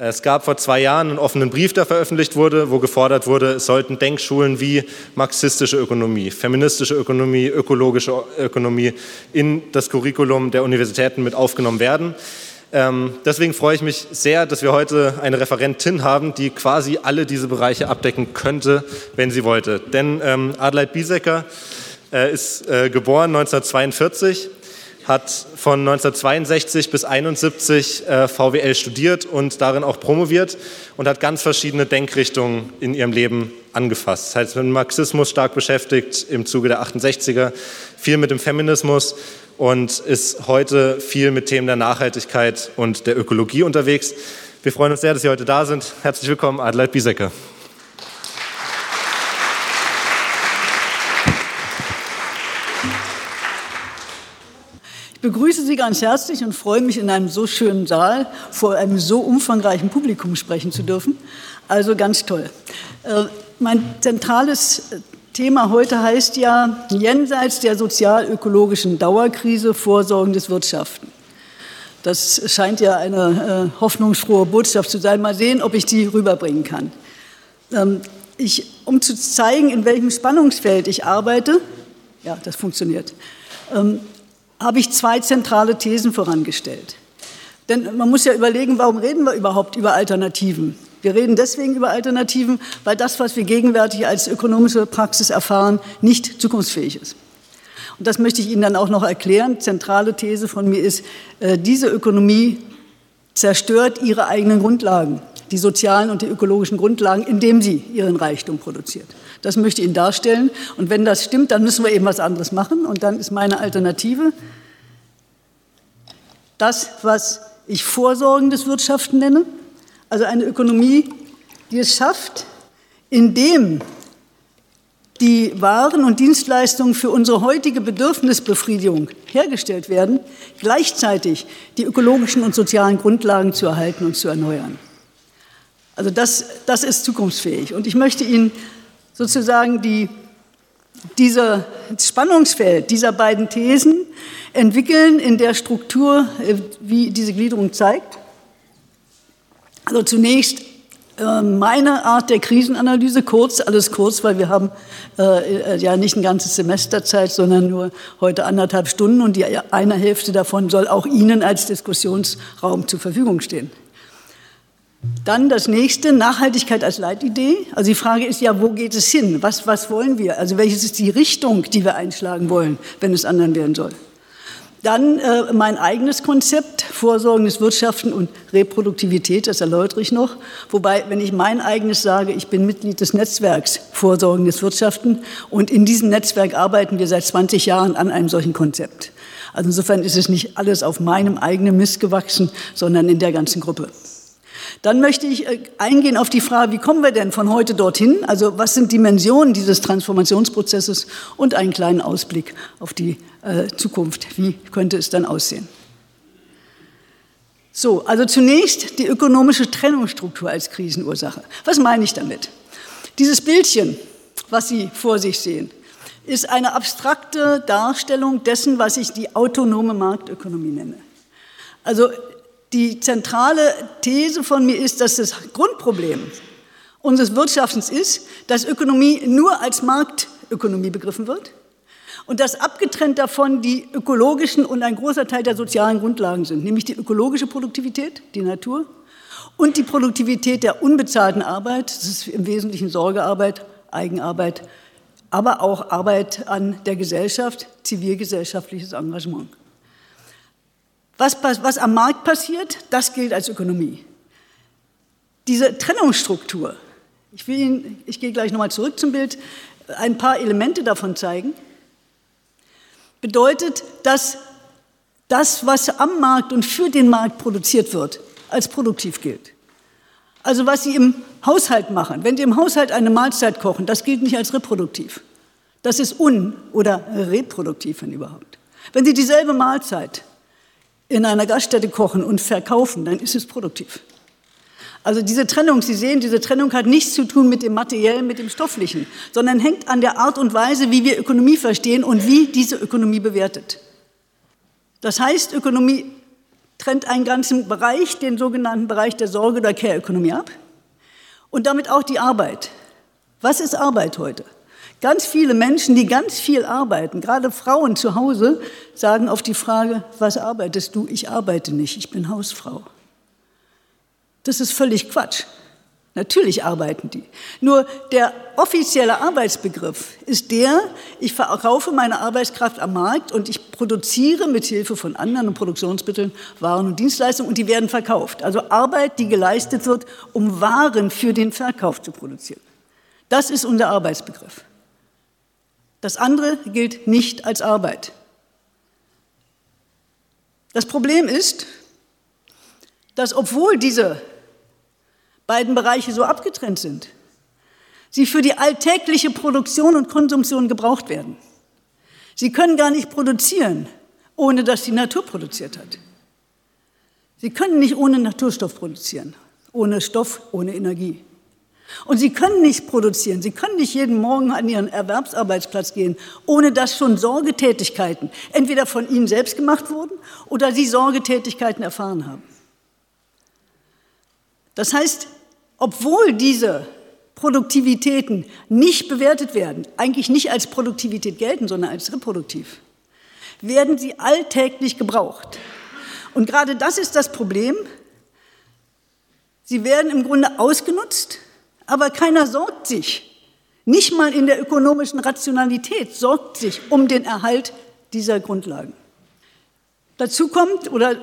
Es gab vor zwei Jahren einen offenen Brief, der veröffentlicht wurde, wo gefordert wurde, es sollten Denkschulen wie marxistische Ökonomie, feministische Ökonomie, ökologische Ökonomie in das Curriculum der Universitäten mit aufgenommen werden. Ähm, deswegen freue ich mich sehr, dass wir heute eine Referentin haben, die quasi alle diese Bereiche abdecken könnte, wenn sie wollte. Denn ähm, Biesecker äh, ist äh, geboren 1942 hat von 1962 bis 1971 äh, VWL studiert und darin auch promoviert und hat ganz verschiedene Denkrichtungen in ihrem Leben angefasst. Das heißt, mit Marxismus stark beschäftigt im Zuge der 68er, viel mit dem Feminismus und ist heute viel mit Themen der Nachhaltigkeit und der Ökologie unterwegs. Wir freuen uns sehr, dass Sie heute da sind. Herzlich willkommen, Adelheid Biesecker. Ich begrüße Sie ganz herzlich und freue mich, in einem so schönen Saal vor einem so umfangreichen Publikum sprechen zu dürfen. Also ganz toll. Äh, mein zentrales Thema heute heißt ja jenseits der sozial-ökologischen Dauerkrise vorsorgendes Wirtschaften. Das scheint ja eine äh, hoffnungsfrohe Botschaft zu sein. Mal sehen, ob ich die rüberbringen kann. Ähm, ich, um zu zeigen, in welchem Spannungsfeld ich arbeite, ja, das funktioniert, ähm, habe ich zwei zentrale Thesen vorangestellt. Denn man muss ja überlegen, warum reden wir überhaupt über Alternativen? Wir reden deswegen über Alternativen, weil das, was wir gegenwärtig als ökonomische Praxis erfahren, nicht zukunftsfähig ist. Und das möchte ich Ihnen dann auch noch erklären. Zentrale These von mir ist, äh, diese Ökonomie zerstört ihre eigenen Grundlagen, die sozialen und die ökologischen Grundlagen, indem sie ihren Reichtum produziert. Das möchte ich Ihnen darstellen. Und wenn das stimmt, dann müssen wir eben was anderes machen. Und dann ist meine Alternative das, was ich vorsorgendes Wirtschaften nenne. Also eine Ökonomie, die es schafft, indem die Waren und Dienstleistungen für unsere heutige Bedürfnisbefriedigung hergestellt werden, gleichzeitig die ökologischen und sozialen Grundlagen zu erhalten und zu erneuern. Also das, das ist zukunftsfähig. Und ich möchte Ihnen sozusagen die, dieser Spannungsfeld dieser beiden Thesen entwickeln in der Struktur, äh, wie diese Gliederung zeigt. Also zunächst äh, meine Art der Krisenanalyse, kurz, alles kurz, weil wir haben äh, ja nicht ein ganzes Semester Zeit, sondern nur heute anderthalb Stunden und die eine Hälfte davon soll auch Ihnen als Diskussionsraum zur Verfügung stehen. Dann das nächste, Nachhaltigkeit als Leitidee. Also die Frage ist ja, wo geht es hin? Was, was wollen wir? Also welches ist die Richtung, die wir einschlagen wollen, wenn es anderen werden soll? Dann äh, mein eigenes Konzept, vorsorgendes Wirtschaften und Reproduktivität, das erläutere ich noch. Wobei, wenn ich mein eigenes sage, ich bin Mitglied des Netzwerks Vorsorgendes Wirtschaften und in diesem Netzwerk arbeiten wir seit 20 Jahren an einem solchen Konzept. Also insofern ist es nicht alles auf meinem eigenen Mist gewachsen, sondern in der ganzen Gruppe. Dann möchte ich äh, eingehen auf die Frage, wie kommen wir denn von heute dorthin? Also was sind Dimensionen dieses Transformationsprozesses und einen kleinen Ausblick auf die äh, Zukunft. Wie könnte es dann aussehen? So, also zunächst die ökonomische Trennungsstruktur als Krisenursache. Was meine ich damit? Dieses Bildchen, was Sie vor sich sehen, ist eine abstrakte Darstellung dessen, was ich die autonome Marktökonomie nenne. Also die zentrale These von mir ist, dass das Grundproblem unseres Wirtschaftens ist, dass Ökonomie nur als Marktökonomie begriffen wird und dass abgetrennt davon die ökologischen und ein großer Teil der sozialen Grundlagen sind, nämlich die ökologische Produktivität, die Natur, und die Produktivität der unbezahlten Arbeit, das ist im Wesentlichen Sorgearbeit, Eigenarbeit, aber auch Arbeit an der Gesellschaft, zivilgesellschaftliches Engagement. Was, was am Markt passiert, das gilt als Ökonomie. Diese Trennungsstruktur, ich, will Ihnen, ich gehe gleich nochmal zurück zum Bild, ein paar Elemente davon zeigen, bedeutet, dass das, was am Markt und für den Markt produziert wird, als produktiv gilt. Also was Sie im Haushalt machen, wenn Sie im Haushalt eine Mahlzeit kochen, das gilt nicht als reproduktiv. Das ist un- oder reproduktiv, wenn überhaupt. Wenn Sie dieselbe Mahlzeit in einer Gaststätte kochen und verkaufen, dann ist es produktiv. Also diese Trennung, Sie sehen, diese Trennung hat nichts zu tun mit dem Materiellen, mit dem Stofflichen, sondern hängt an der Art und Weise, wie wir Ökonomie verstehen und wie diese Ökonomie bewertet. Das heißt, Ökonomie trennt einen ganzen Bereich, den sogenannten Bereich der Sorge- oder Care-Ökonomie ab und damit auch die Arbeit. Was ist Arbeit heute? Ganz viele Menschen, die ganz viel arbeiten, gerade Frauen zu Hause, sagen auf die Frage, was arbeitest du? Ich arbeite nicht, ich bin Hausfrau. Das ist völlig Quatsch. Natürlich arbeiten die. Nur der offizielle Arbeitsbegriff ist der, ich verkaufe meine Arbeitskraft am Markt und ich produziere mit Hilfe von anderen Produktionsmitteln Waren und Dienstleistungen und die werden verkauft. Also Arbeit, die geleistet wird, um Waren für den Verkauf zu produzieren. Das ist unser Arbeitsbegriff. Das andere gilt nicht als Arbeit. Das Problem ist, dass obwohl diese beiden Bereiche so abgetrennt sind, sie für die alltägliche Produktion und Konsumtion gebraucht werden. Sie können gar nicht produzieren, ohne dass die Natur produziert hat. Sie können nicht ohne Naturstoff produzieren, ohne Stoff, ohne Energie. Und sie können nicht produzieren, sie können nicht jeden Morgen an ihren Erwerbsarbeitsplatz gehen, ohne dass schon Sorgetätigkeiten entweder von ihnen selbst gemacht wurden oder sie Sorgetätigkeiten erfahren haben. Das heißt, obwohl diese Produktivitäten nicht bewertet werden, eigentlich nicht als Produktivität gelten, sondern als reproduktiv, werden sie alltäglich gebraucht. Und gerade das ist das Problem. Sie werden im Grunde ausgenutzt, aber keiner sorgt sich, nicht mal in der ökonomischen Rationalität, sorgt sich um den Erhalt dieser Grundlagen. Dazu kommt, oder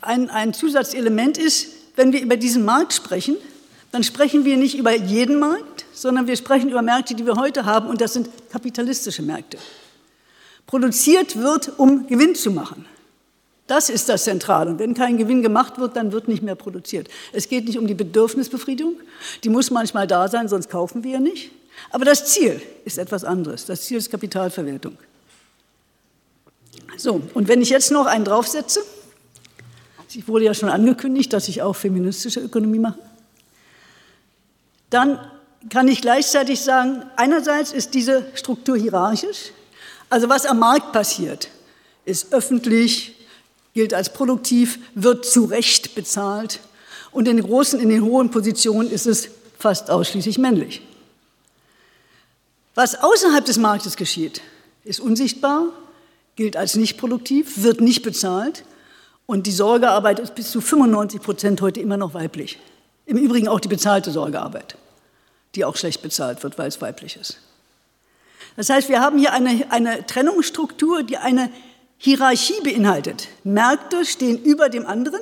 ein, ein Zusatzelement ist, wenn wir über diesen Markt sprechen, dann sprechen wir nicht über jeden Markt, sondern wir sprechen über Märkte, die wir heute haben, und das sind kapitalistische Märkte. Produziert wird, um Gewinn zu machen. Das ist das Zentrale. Und wenn kein Gewinn gemacht wird, dann wird nicht mehr produziert. Es geht nicht um die Bedürfnisbefriedigung. Die muss manchmal da sein, sonst kaufen wir ja nicht. Aber das Ziel ist etwas anderes. Das Ziel ist Kapitalverwertung. So, und wenn ich jetzt noch einen draufsetze, ich wurde ja schon angekündigt, dass ich auch feministische Ökonomie mache dann kann ich gleichzeitig sagen, einerseits ist diese Struktur hierarchisch, also was am Markt passiert, ist öffentlich, gilt als produktiv, wird zu Recht bezahlt und in den großen, in den hohen Positionen ist es fast ausschließlich männlich. Was außerhalb des Marktes geschieht, ist unsichtbar, gilt als nicht produktiv, wird nicht bezahlt und die Sorgearbeit ist bis zu 95 Prozent heute immer noch weiblich. Im Übrigen auch die bezahlte Sorgearbeit, die auch schlecht bezahlt wird, weil es weiblich ist. Das heißt, wir haben hier eine, eine Trennungsstruktur, die eine Hierarchie beinhaltet. Märkte stehen über dem anderen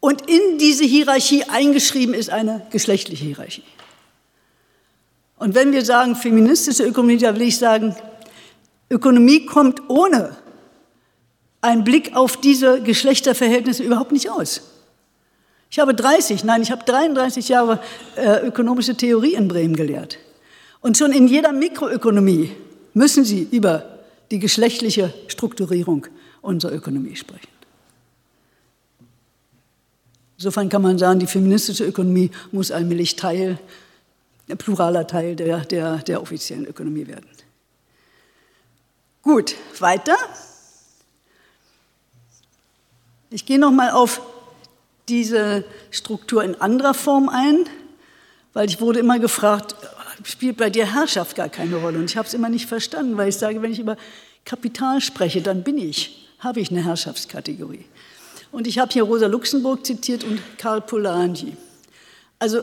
und in diese Hierarchie eingeschrieben ist eine geschlechtliche Hierarchie. Und wenn wir sagen feministische Ökonomie, da will ich sagen, Ökonomie kommt ohne einen Blick auf diese Geschlechterverhältnisse überhaupt nicht aus. Ich habe 30, nein, ich habe 33 Jahre äh, ökonomische Theorie in Bremen gelehrt. Und schon in jeder Mikroökonomie müssen Sie über die geschlechtliche Strukturierung unserer Ökonomie sprechen. Insofern kann man sagen, die feministische Ökonomie muss allmählich Teil, ein pluraler Teil der, der, der offiziellen Ökonomie werden. Gut, weiter. Ich gehe noch mal auf diese Struktur in anderer Form ein, weil ich wurde immer gefragt, spielt bei dir Herrschaft gar keine Rolle? Und ich habe es immer nicht verstanden, weil ich sage, wenn ich über Kapital spreche, dann bin ich, habe ich eine Herrschaftskategorie. Und ich habe hier Rosa Luxemburg zitiert und Karl Polanyi. Also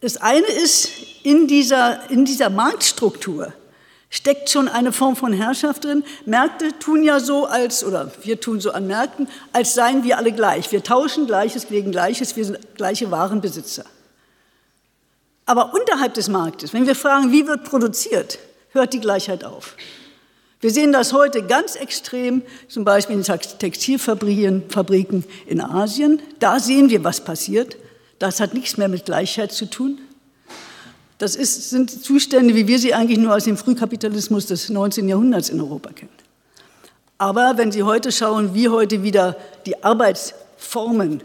das eine ist, in dieser, in dieser Marktstruktur steckt schon eine Form von Herrschaft drin. Märkte tun ja so als, oder wir tun so an Märkten, als seien wir alle gleich. Wir tauschen Gleiches gegen Gleiches, wir sind gleiche Warenbesitzer. Aber unterhalb des Marktes, wenn wir fragen, wie wird produziert, hört die Gleichheit auf. Wir sehen das heute ganz extrem, zum Beispiel in Textilfabriken in Asien. Da sehen wir, was passiert. Das hat nichts mehr mit Gleichheit zu tun. Das ist, sind Zustände, wie wir sie eigentlich nur aus dem Frühkapitalismus des 19. Jahrhunderts in Europa kennen. Aber wenn Sie heute schauen, wie heute wieder die Arbeitsformen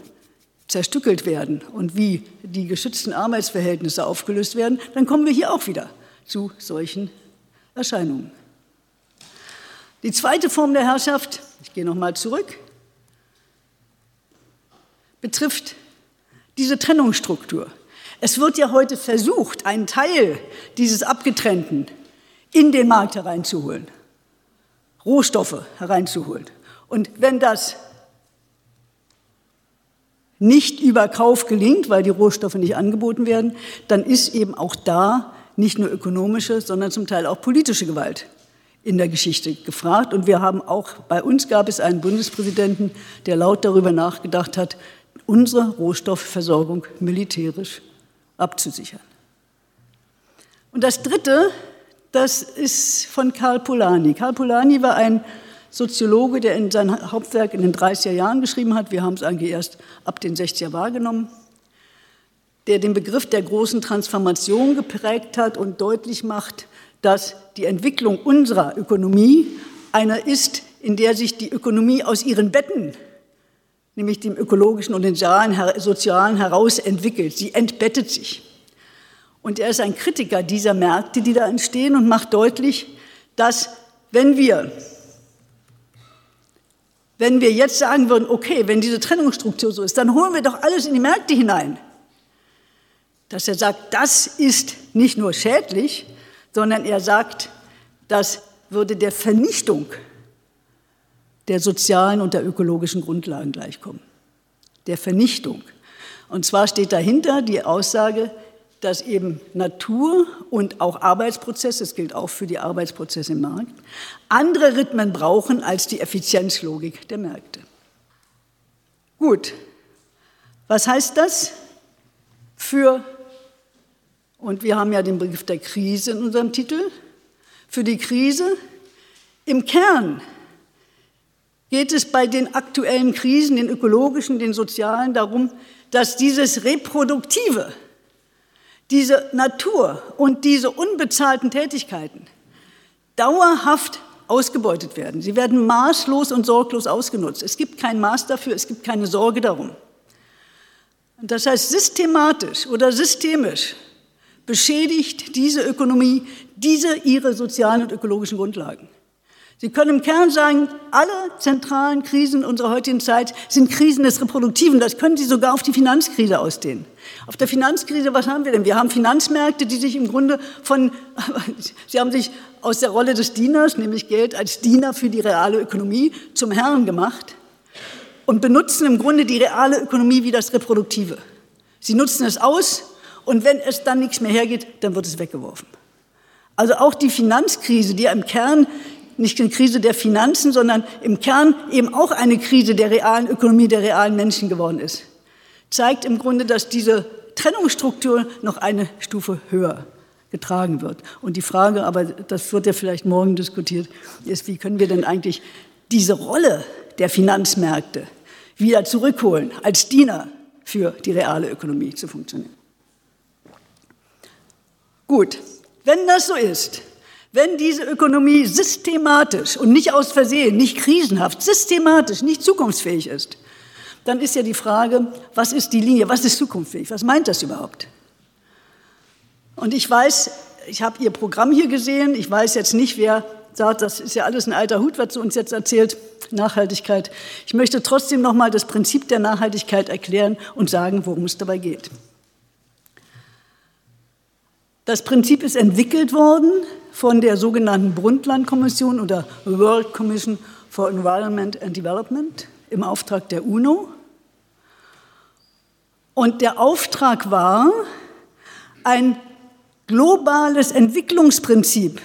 zerstückelt werden und wie die geschützten Arbeitsverhältnisse aufgelöst werden, dann kommen wir hier auch wieder zu solchen Erscheinungen. Die zweite Form der Herrschaft, ich gehe nochmal zurück, betrifft diese Trennungsstruktur. Es wird ja heute versucht, einen Teil dieses Abgetrennten in den Markt hereinzuholen, Rohstoffe hereinzuholen. Und wenn das nicht über Kauf gelingt, weil die Rohstoffe nicht angeboten werden, dann ist eben auch da nicht nur ökonomische, sondern zum Teil auch politische Gewalt in der Geschichte gefragt. Und wir haben auch, bei uns gab es einen Bundespräsidenten, der laut darüber nachgedacht hat, unsere Rohstoffversorgung militärisch abzusichern. Und das Dritte, das ist von Karl Polanyi. Karl Polanyi war ein Soziologe, der in sein Hauptwerk in den 30er Jahren geschrieben hat. Wir haben es eigentlich erst ab den 60er wahrgenommen. Der den Begriff der großen Transformation geprägt hat und deutlich macht, dass die Entwicklung unserer Ökonomie einer ist, in der sich die Ökonomie aus ihren Betten nämlich dem ökologischen und dem sozialen heraus entwickelt. Sie entbettet sich. Und er ist ein Kritiker dieser Märkte, die da entstehen und macht deutlich, dass wenn wir, wenn wir jetzt sagen würden, okay, wenn diese Trennungsstruktur so ist, dann holen wir doch alles in die Märkte hinein. Dass er sagt, das ist nicht nur schädlich, sondern er sagt, das würde der Vernichtung der sozialen und der ökologischen Grundlagen gleichkommen, der Vernichtung. Und zwar steht dahinter die Aussage, dass eben Natur und auch Arbeitsprozesse, das gilt auch für die Arbeitsprozesse im Markt, andere Rhythmen brauchen als die Effizienzlogik der Märkte. Gut, was heißt das? Für, und wir haben ja den Begriff der Krise in unserem Titel, für die Krise. Im Kern geht es bei den aktuellen Krisen, den ökologischen, den sozialen, darum, dass dieses Reproduktive, diese Natur und diese unbezahlten Tätigkeiten dauerhaft ausgebeutet werden. Sie werden maßlos und sorglos ausgenutzt. Es gibt kein Maß dafür, es gibt keine Sorge darum. Das heißt, systematisch oder systemisch beschädigt diese Ökonomie diese ihre sozialen und ökologischen Grundlagen. Sie können im Kern sagen, alle zentralen Krisen unserer heutigen Zeit sind Krisen des Reproduktiven. Das können Sie sogar auf die Finanzkrise ausdehnen. Auf der Finanzkrise, was haben wir denn? Wir haben Finanzmärkte, die sich im Grunde von, sie haben sich aus der Rolle des Dieners, nämlich Geld als Diener für die reale Ökonomie, zum Herrn gemacht und benutzen im Grunde die reale Ökonomie wie das Reproduktive. Sie nutzen es aus und wenn es dann nichts mehr hergeht, dann wird es weggeworfen. Also auch die Finanzkrise, die ja im Kern nicht eine Krise der Finanzen, sondern im Kern eben auch eine Krise der realen Ökonomie, der realen Menschen geworden ist, zeigt im Grunde, dass diese Trennungsstruktur noch eine Stufe höher getragen wird. Und die Frage, aber das wird ja vielleicht morgen diskutiert, ist, wie können wir denn eigentlich diese Rolle der Finanzmärkte wieder zurückholen, als Diener für die reale Ökonomie zu funktionieren. Gut, wenn das so ist, wenn diese Ökonomie systematisch und nicht aus Versehen, nicht krisenhaft, systematisch, nicht zukunftsfähig ist, dann ist ja die Frage, was ist die Linie, was ist zukunftsfähig, was meint das überhaupt? Und ich weiß, ich habe Ihr Programm hier gesehen, ich weiß jetzt nicht, wer sagt, das ist ja alles ein alter Hut, was Sie uns jetzt erzählt, Nachhaltigkeit. Ich möchte trotzdem nochmal das Prinzip der Nachhaltigkeit erklären und sagen, worum es dabei geht. Das Prinzip ist entwickelt worden von der sogenannten Brundtland-Kommission oder World Commission for Environment and Development im Auftrag der UNO. Und der Auftrag war, ein globales Entwicklungsprinzip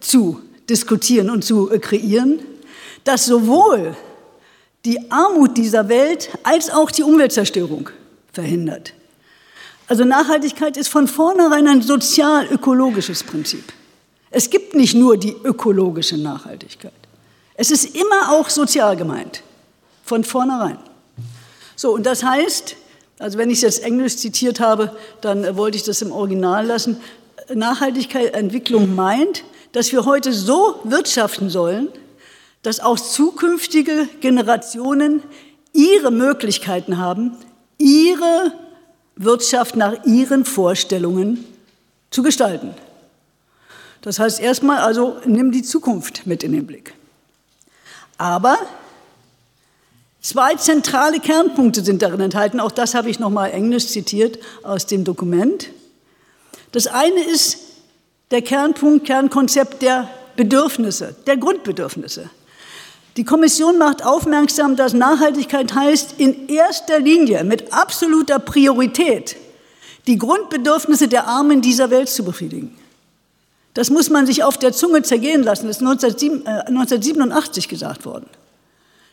zu diskutieren und zu kreieren, das sowohl die Armut dieser Welt als auch die Umweltzerstörung verhindert. Also Nachhaltigkeit ist von vornherein ein sozial-ökologisches Prinzip. Es gibt nicht nur die ökologische Nachhaltigkeit. Es ist immer auch sozial gemeint, von vornherein. So, und das heißt, also wenn ich es jetzt Englisch zitiert habe, dann äh, wollte ich das im Original lassen. Nachhaltigkeit, Entwicklung meint, dass wir heute so wirtschaften sollen, dass auch zukünftige Generationen ihre Möglichkeiten haben, ihre Wirtschaft nach ihren Vorstellungen zu gestalten. Das heißt erstmal also, nimm die Zukunft mit in den Blick. Aber Zwei zentrale Kernpunkte sind darin enthalten. Auch das habe ich nochmal englisch zitiert aus dem Dokument. Das eine ist der Kernpunkt, Kernkonzept der Bedürfnisse, der Grundbedürfnisse. Die Kommission macht aufmerksam, dass Nachhaltigkeit heißt, in erster Linie mit absoluter Priorität die Grundbedürfnisse der Armen dieser Welt zu befriedigen. Das muss man sich auf der Zunge zergehen lassen. Das ist 1987 äh, gesagt worden.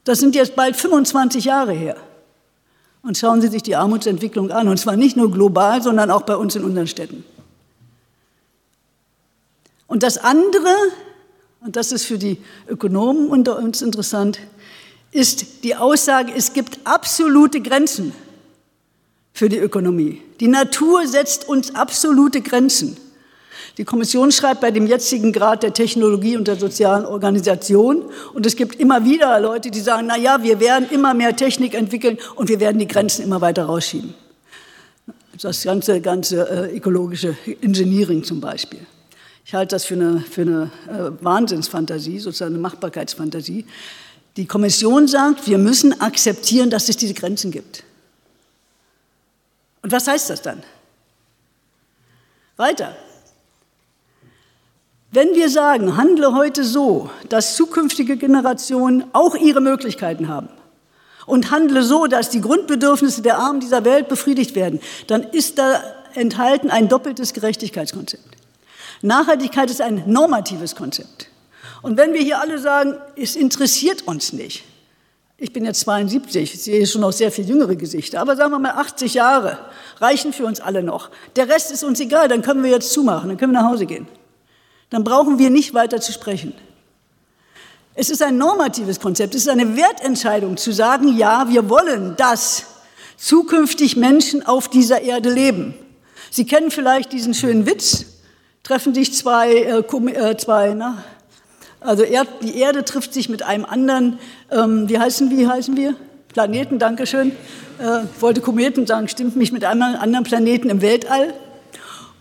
Das sind jetzt bald 25 Jahre her. Und schauen Sie sich die Armutsentwicklung an, und zwar nicht nur global, sondern auch bei uns in unseren Städten. Und das andere, und das ist für die Ökonomen unter uns interessant, ist die Aussage, es gibt absolute Grenzen für die Ökonomie. Die Natur setzt uns absolute Grenzen. Die Kommission schreibt bei dem jetzigen Grad der Technologie und der sozialen Organisation, und es gibt immer wieder Leute, die sagen, na ja, wir werden immer mehr Technik entwickeln und wir werden die Grenzen immer weiter rausschieben. Das ganze, ganze äh, ökologische Engineering zum Beispiel. Ich halte das für eine, für eine äh, Wahnsinnsfantasie, sozusagen eine Machbarkeitsfantasie. Die Kommission sagt, wir müssen akzeptieren, dass es diese Grenzen gibt. Und was heißt das dann? Weiter. Wenn wir sagen, handle heute so, dass zukünftige Generationen auch ihre Möglichkeiten haben und handle so, dass die Grundbedürfnisse der Armen dieser Welt befriedigt werden, dann ist da enthalten ein doppeltes Gerechtigkeitskonzept. Nachhaltigkeit ist ein normatives Konzept. Und wenn wir hier alle sagen, es interessiert uns nicht, ich bin jetzt 72, ich sehe schon noch sehr viel jüngere Gesichter, aber sagen wir mal 80 Jahre reichen für uns alle noch. Der Rest ist uns egal, dann können wir jetzt zumachen, dann können wir nach Hause gehen. Dann brauchen wir nicht weiter zu sprechen. Es ist ein normatives Konzept, es ist eine Wertentscheidung zu sagen, ja, wir wollen, dass zukünftig Menschen auf dieser Erde leben. Sie kennen vielleicht diesen schönen Witz, treffen sich zwei, äh, äh, zwei na, also Erd, die Erde trifft sich mit einem anderen, ähm, wie, heißen, wie heißen wir? Planeten, Dankeschön. Äh, wollte Kometen sagen, stimmt mich mit einem anderen Planeten im Weltall.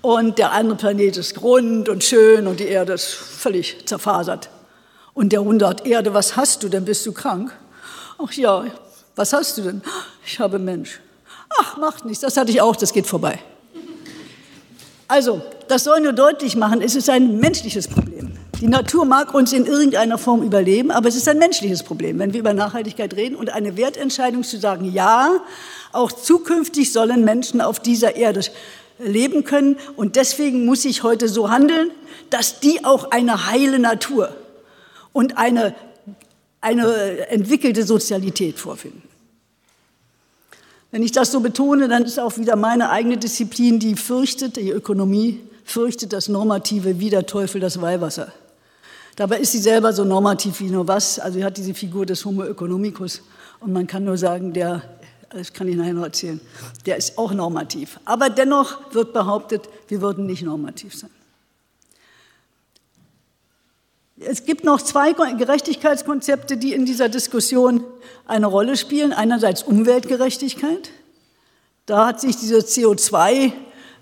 Und der andere Planet ist rund und schön und die Erde ist völlig zerfasert. Und der Hund sagt, Erde, was hast du denn? Bist du krank? Ach ja, was hast du denn? Ich habe Mensch. Ach, macht nichts, das hatte ich auch, das geht vorbei. Also, das soll nur deutlich machen, es ist ein menschliches Problem. Die Natur mag uns in irgendeiner Form überleben, aber es ist ein menschliches Problem, wenn wir über Nachhaltigkeit reden und eine Wertentscheidung zu sagen, ja, auch zukünftig sollen Menschen auf dieser Erde leben können und deswegen muss ich heute so handeln, dass die auch eine heile Natur und eine, eine entwickelte Sozialität vorfinden. Wenn ich das so betone, dann ist auch wieder meine eigene Disziplin, die fürchtet, die Ökonomie fürchtet das Normative wie der Teufel das Weihwasser. Dabei ist sie selber so normativ wie nur was. Also sie hat diese Figur des Homo economicus und man kann nur sagen, der, das kann ich nachher noch erzählen, der ist auch normativ. Aber dennoch wird behauptet, wir würden nicht normativ sein. Es gibt noch zwei Gerechtigkeitskonzepte, die in dieser Diskussion eine Rolle spielen. Einerseits Umweltgerechtigkeit. Da hat sich diese CO2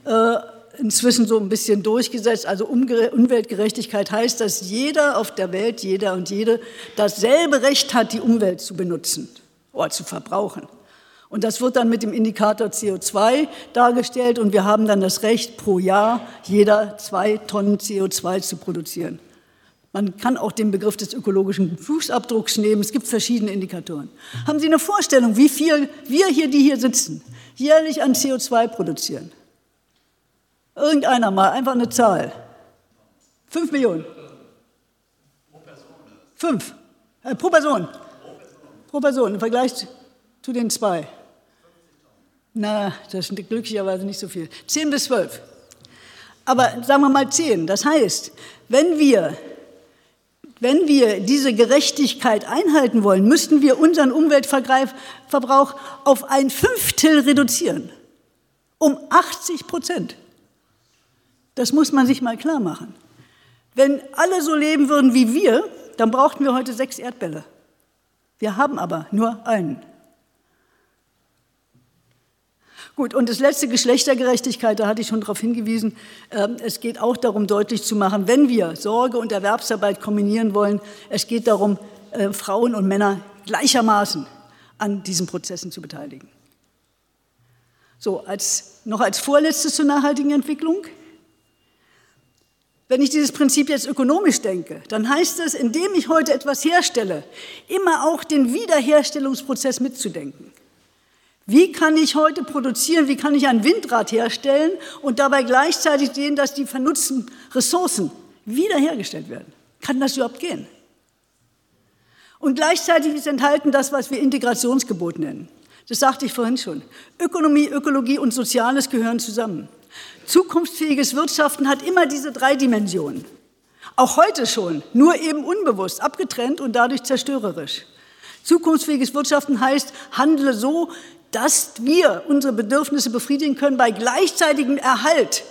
äh, inzwischen so ein bisschen durchgesetzt. Also Umweltgerechtigkeit heißt, dass jeder auf der Welt, jeder und jede, dasselbe Recht hat, die Umwelt zu benutzen oder zu verbrauchen. Und das wird dann mit dem Indikator CO2 dargestellt und wir haben dann das Recht, pro Jahr jeder zwei Tonnen CO2 zu produzieren. Man kann auch den Begriff des ökologischen Fußabdrucks nehmen. Es gibt verschiedene Indikatoren. Haben Sie eine Vorstellung, wie viel wir hier, die hier sitzen, jährlich an CO2 produzieren? Irgendeiner mal, einfach eine Zahl. Fünf Millionen. Fünf. Äh, pro Person. Pro Person im Vergleich zu den zwei. Na, das sind glücklicherweise nicht so viel. Zehn bis zwölf. Aber sagen wir mal zehn. Das heißt, wenn wir, wenn wir diese Gerechtigkeit einhalten wollen, müssten wir unseren Umweltverbrauch auf ein Fünftel reduzieren. Um 80 Prozent. Das muss man sich mal klar machen. Wenn alle so leben würden wie wir, dann brauchten wir heute sechs Erdbälle. Wir haben aber nur einen. Gut, und das letzte Geschlechtergerechtigkeit, da hatte ich schon darauf hingewiesen. Ähm, es geht auch darum, deutlich zu machen, wenn wir Sorge und Erwerbsarbeit kombinieren wollen, es geht darum, äh, Frauen und Männer gleichermaßen an diesen Prozessen zu beteiligen. So, als, noch als vorletztes zur nachhaltigen Entwicklung. Wenn ich dieses Prinzip jetzt ökonomisch denke, dann heißt es, indem ich heute etwas herstelle, immer auch den Wiederherstellungsprozess mitzudenken. Wie kann ich heute produzieren, wie kann ich ein Windrad herstellen und dabei gleichzeitig sehen, dass die vernutzten Ressourcen wiederhergestellt werden? Kann das überhaupt gehen? Und gleichzeitig ist enthalten das, was wir Integrationsgebot nennen. Das sagte ich vorhin schon. Ökonomie, Ökologie und Soziales gehören zusammen. Zukunftsfähiges Wirtschaften hat immer diese drei Dimensionen. Auch heute schon, nur eben unbewusst, abgetrennt und dadurch zerstörerisch. Zukunftsfähiges Wirtschaften heißt, handle so, dass wir unsere Bedürfnisse befriedigen können bei gleichzeitigem Erhalt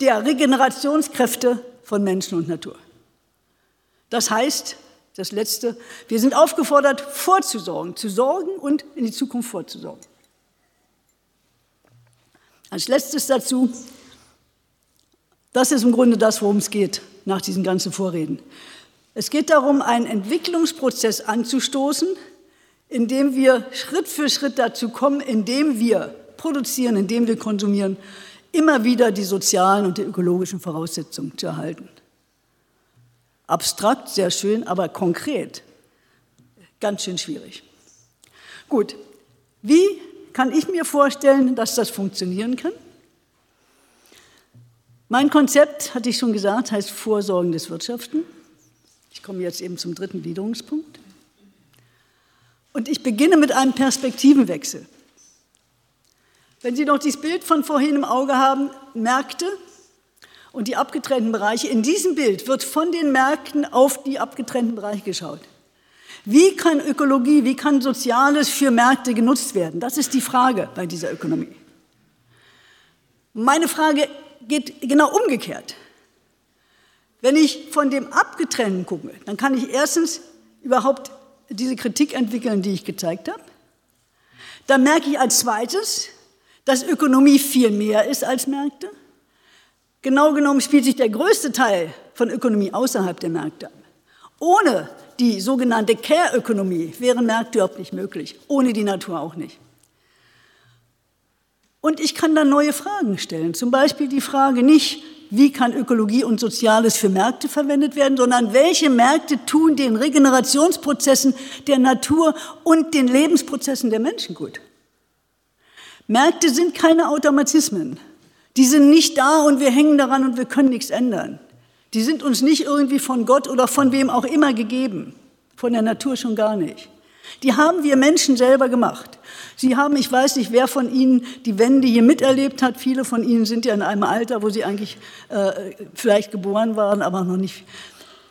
der Regenerationskräfte von Menschen und Natur. Das heißt, das Letzte, wir sind aufgefordert, vorzusorgen, zu sorgen und in die Zukunft vorzusorgen. Als letztes dazu, das ist im Grunde das, worum es geht nach diesen ganzen Vorreden. Es geht darum, einen Entwicklungsprozess anzustoßen, in dem wir Schritt für Schritt dazu kommen, indem wir produzieren, indem wir konsumieren, immer wieder die sozialen und die ökologischen Voraussetzungen zu erhalten. Abstrakt, sehr schön, aber konkret ganz schön schwierig. Gut, wie kann ich mir vorstellen, dass das funktionieren kann? Mein Konzept, hatte ich schon gesagt, heißt vorsorgendes Wirtschaften. Ich komme jetzt eben zum dritten Gliederungspunkt. Und ich beginne mit einem Perspektivenwechsel. Wenn Sie noch dieses Bild von vorhin im Auge haben, Märkte und die abgetrennten Bereiche, in diesem Bild wird von den Märkten auf die abgetrennten Bereiche geschaut. Wie kann Ökologie, wie kann Soziales für Märkte genutzt werden? Das ist die Frage bei dieser Ökonomie. Meine Frage geht genau umgekehrt. Wenn ich von dem Abgetrennten gucke, dann kann ich erstens überhaupt diese Kritik entwickeln, die ich gezeigt habe. Dann merke ich als zweites, dass Ökonomie viel mehr ist als Märkte. Genau genommen spielt sich der größte Teil von Ökonomie außerhalb der Märkte ab. Ohne die sogenannte Care-Ökonomie wären Märkte überhaupt nicht möglich, ohne die Natur auch nicht. Und ich kann dann neue Fragen stellen. Zum Beispiel die Frage nicht, wie kann Ökologie und Soziales für Märkte verwendet werden, sondern welche Märkte tun den Regenerationsprozessen der Natur und den Lebensprozessen der Menschen gut. Märkte sind keine Automatismen. Die sind nicht da und wir hängen daran und wir können nichts ändern. Die sind uns nicht irgendwie von Gott oder von wem auch immer gegeben. Von der Natur schon gar nicht. Die haben wir Menschen selber gemacht. Sie haben, ich weiß nicht, wer von Ihnen die Wende hier miterlebt hat. Viele von Ihnen sind ja in einem Alter, wo sie eigentlich äh, vielleicht geboren waren, aber noch nicht.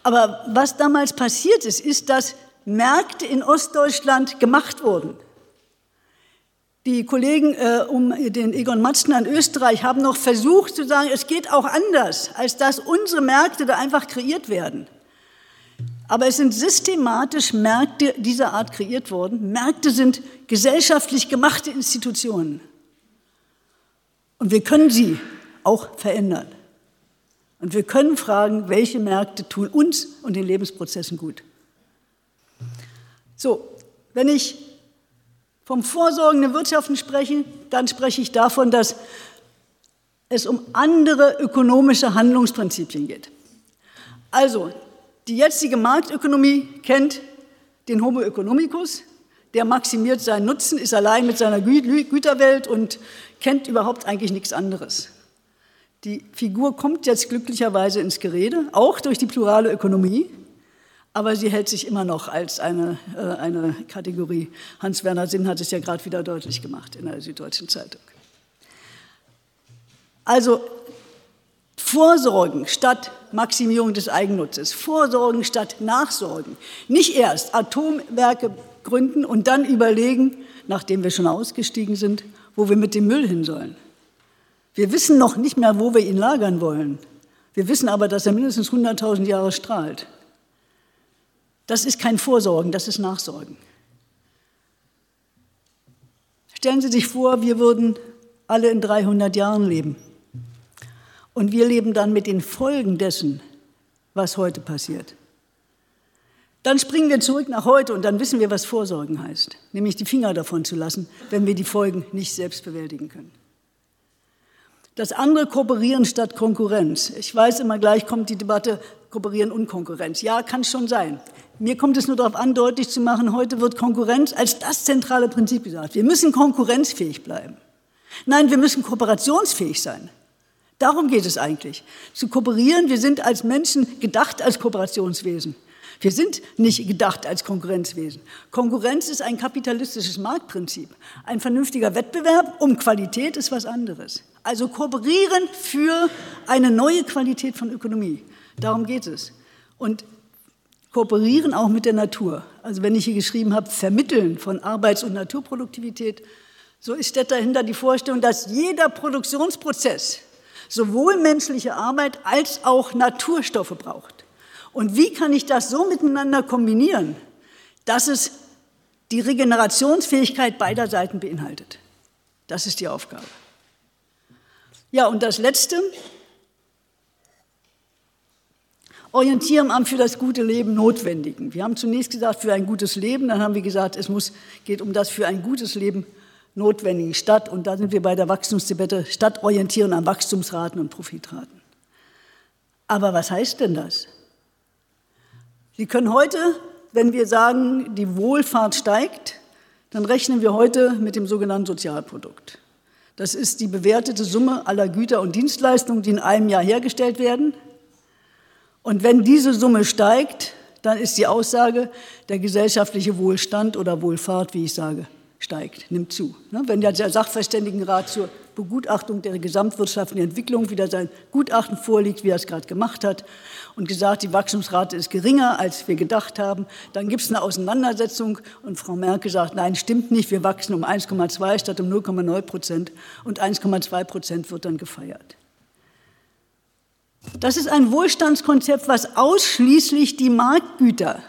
Aber was damals passiert ist, ist, dass Märkte in Ostdeutschland gemacht wurden. Die Kollegen äh, um den Egon Matzner in Österreich haben noch versucht zu sagen, es geht auch anders, als dass unsere Märkte da einfach kreiert werden. Aber es sind systematisch Märkte dieser Art kreiert worden. Märkte sind gesellschaftlich gemachte Institutionen. Und wir können sie auch verändern. Und wir können fragen, welche Märkte tun uns und den Lebensprozessen gut. So, wenn ich vom vorsorgenden Wirtschaften spreche, dann spreche ich davon, dass es um andere ökonomische Handlungsprinzipien geht. Also, die jetzige Marktökonomie kennt den Homo economicus, der maximiert seinen Nutzen, ist allein mit seiner Gü Güterwelt und kennt überhaupt eigentlich nichts anderes. Die Figur kommt jetzt glücklicherweise ins Gerede, auch durch die plurale Ökonomie, aber sie hält sich immer noch als eine, äh, eine Kategorie. Hans-Werner Sinn hat es ja gerade wieder deutlich gemacht in der Süddeutschen Zeitung. Also Vorsorgen statt Maximierung des Eigennutzes, Vorsorgen statt Nachsorgen. Nicht erst Atomwerke gründen und dann überlegen, nachdem wir schon ausgestiegen sind, wo wir mit dem Müll hin sollen. Wir wissen noch nicht mehr, wo wir ihn lagern wollen. Wir wissen aber, dass er mindestens 100.000 Jahre strahlt. Das ist kein Vorsorgen, das ist Nachsorgen. Stellen Sie sich vor, wir würden alle in 300 Jahren leben. Und wir leben dann mit den Folgen dessen, was heute passiert. Dann springen wir zurück nach heute und dann wissen wir, was Vorsorgen heißt, nämlich die Finger davon zu lassen, wenn wir die Folgen nicht selbst bewältigen können. Das andere Kooperieren statt Konkurrenz. Ich weiß immer gleich kommt die Debatte Kooperieren und Konkurrenz. Ja, kann schon sein. Mir kommt es nur darauf an, deutlich zu machen, heute wird Konkurrenz als das zentrale Prinzip gesagt. Wir müssen konkurrenzfähig bleiben. Nein, wir müssen kooperationsfähig sein. Darum geht es eigentlich. Zu kooperieren, wir sind als Menschen gedacht als Kooperationswesen. Wir sind nicht gedacht als Konkurrenzwesen. Konkurrenz ist ein kapitalistisches Marktprinzip. Ein vernünftiger Wettbewerb um Qualität ist was anderes. Also kooperieren für eine neue Qualität von Ökonomie. Darum geht es. Und kooperieren auch mit der Natur. Also wenn ich hier geschrieben habe, Vermitteln von Arbeits- und Naturproduktivität, so ist dahinter die Vorstellung, dass jeder Produktionsprozess sowohl menschliche Arbeit als auch Naturstoffe braucht. Und wie kann ich das so miteinander kombinieren, dass es die Regenerationsfähigkeit beider Seiten beinhaltet? Das ist die Aufgabe. Ja, und das Letzte, orientieren am für das gute Leben Notwendigen. Wir haben zunächst gesagt, für ein gutes Leben, dann haben wir gesagt, es muss, geht um das für ein gutes Leben Notwendige Stadt. Und da sind wir bei der Wachstumsdebatte, Stadt orientieren an Wachstumsraten und Profitraten. Aber was heißt denn das? Sie können heute, wenn wir sagen, die Wohlfahrt steigt, dann rechnen wir heute mit dem sogenannten Sozialprodukt. Das ist die bewertete Summe aller Güter und Dienstleistungen, die in einem Jahr hergestellt werden. Und wenn diese Summe steigt, dann ist die Aussage, der gesellschaftliche Wohlstand oder Wohlfahrt, wie ich sage, steigt, nimmt zu. Ne, wenn der Sachverständigenrat zur Begutachtung der gesamtwirtschaftlichen Entwicklung wieder sein Gutachten vorliegt, wie er es gerade gemacht hat, und gesagt, die Wachstumsrate ist geringer, als wir gedacht haben, dann gibt es eine Auseinandersetzung und Frau Merkel sagt, nein, stimmt nicht, wir wachsen um 1,2 statt um 0,9 Prozent und 1,2 Prozent wird dann gefeiert. Das ist ein Wohlstandskonzept, was ausschließlich die Marktgüter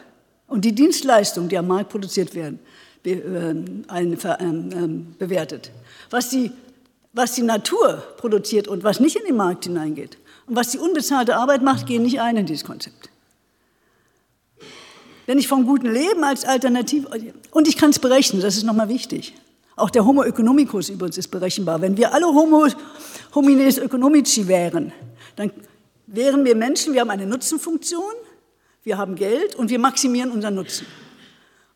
und die Dienstleistungen, die am Markt produziert werden, be, äh, ein, äh, bewertet. Was die, was die Natur produziert und was nicht in den Markt hineingeht und was die unbezahlte Arbeit macht, gehen nicht ein in dieses Konzept. Wenn ich vom guten Leben als Alternative, und ich kann es berechnen, das ist nochmal wichtig. Auch der Homo economicus übrigens ist berechenbar. Wenn wir alle Homo homines economici wären, dann wären wir Menschen, wir haben eine Nutzenfunktion, wir haben Geld und wir maximieren unseren Nutzen.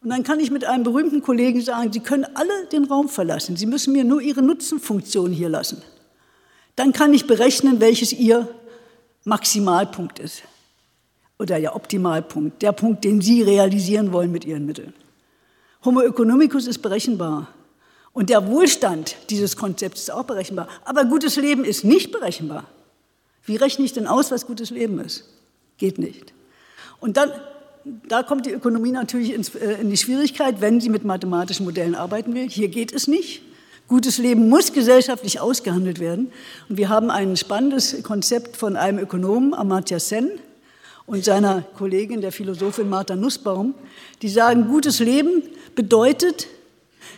Und dann kann ich mit einem berühmten Kollegen sagen, Sie können alle den Raum verlassen, Sie müssen mir nur Ihre Nutzenfunktion hier lassen. Dann kann ich berechnen, welches Ihr Maximalpunkt ist. Oder der Optimalpunkt, der Punkt, den Sie realisieren wollen mit Ihren Mitteln. Homo economicus ist berechenbar. Und der Wohlstand dieses Konzepts ist auch berechenbar. Aber gutes Leben ist nicht berechenbar. Wie rechne ich denn aus, was gutes Leben ist? Geht nicht. Und dann da kommt die Ökonomie natürlich ins, äh, in die Schwierigkeit, wenn sie mit mathematischen Modellen arbeiten will. Hier geht es nicht. Gutes Leben muss gesellschaftlich ausgehandelt werden. Und wir haben ein spannendes Konzept von einem Ökonomen, Amartya Sen, und seiner Kollegin, der Philosophin Martha Nussbaum, die sagen, gutes Leben bedeutet,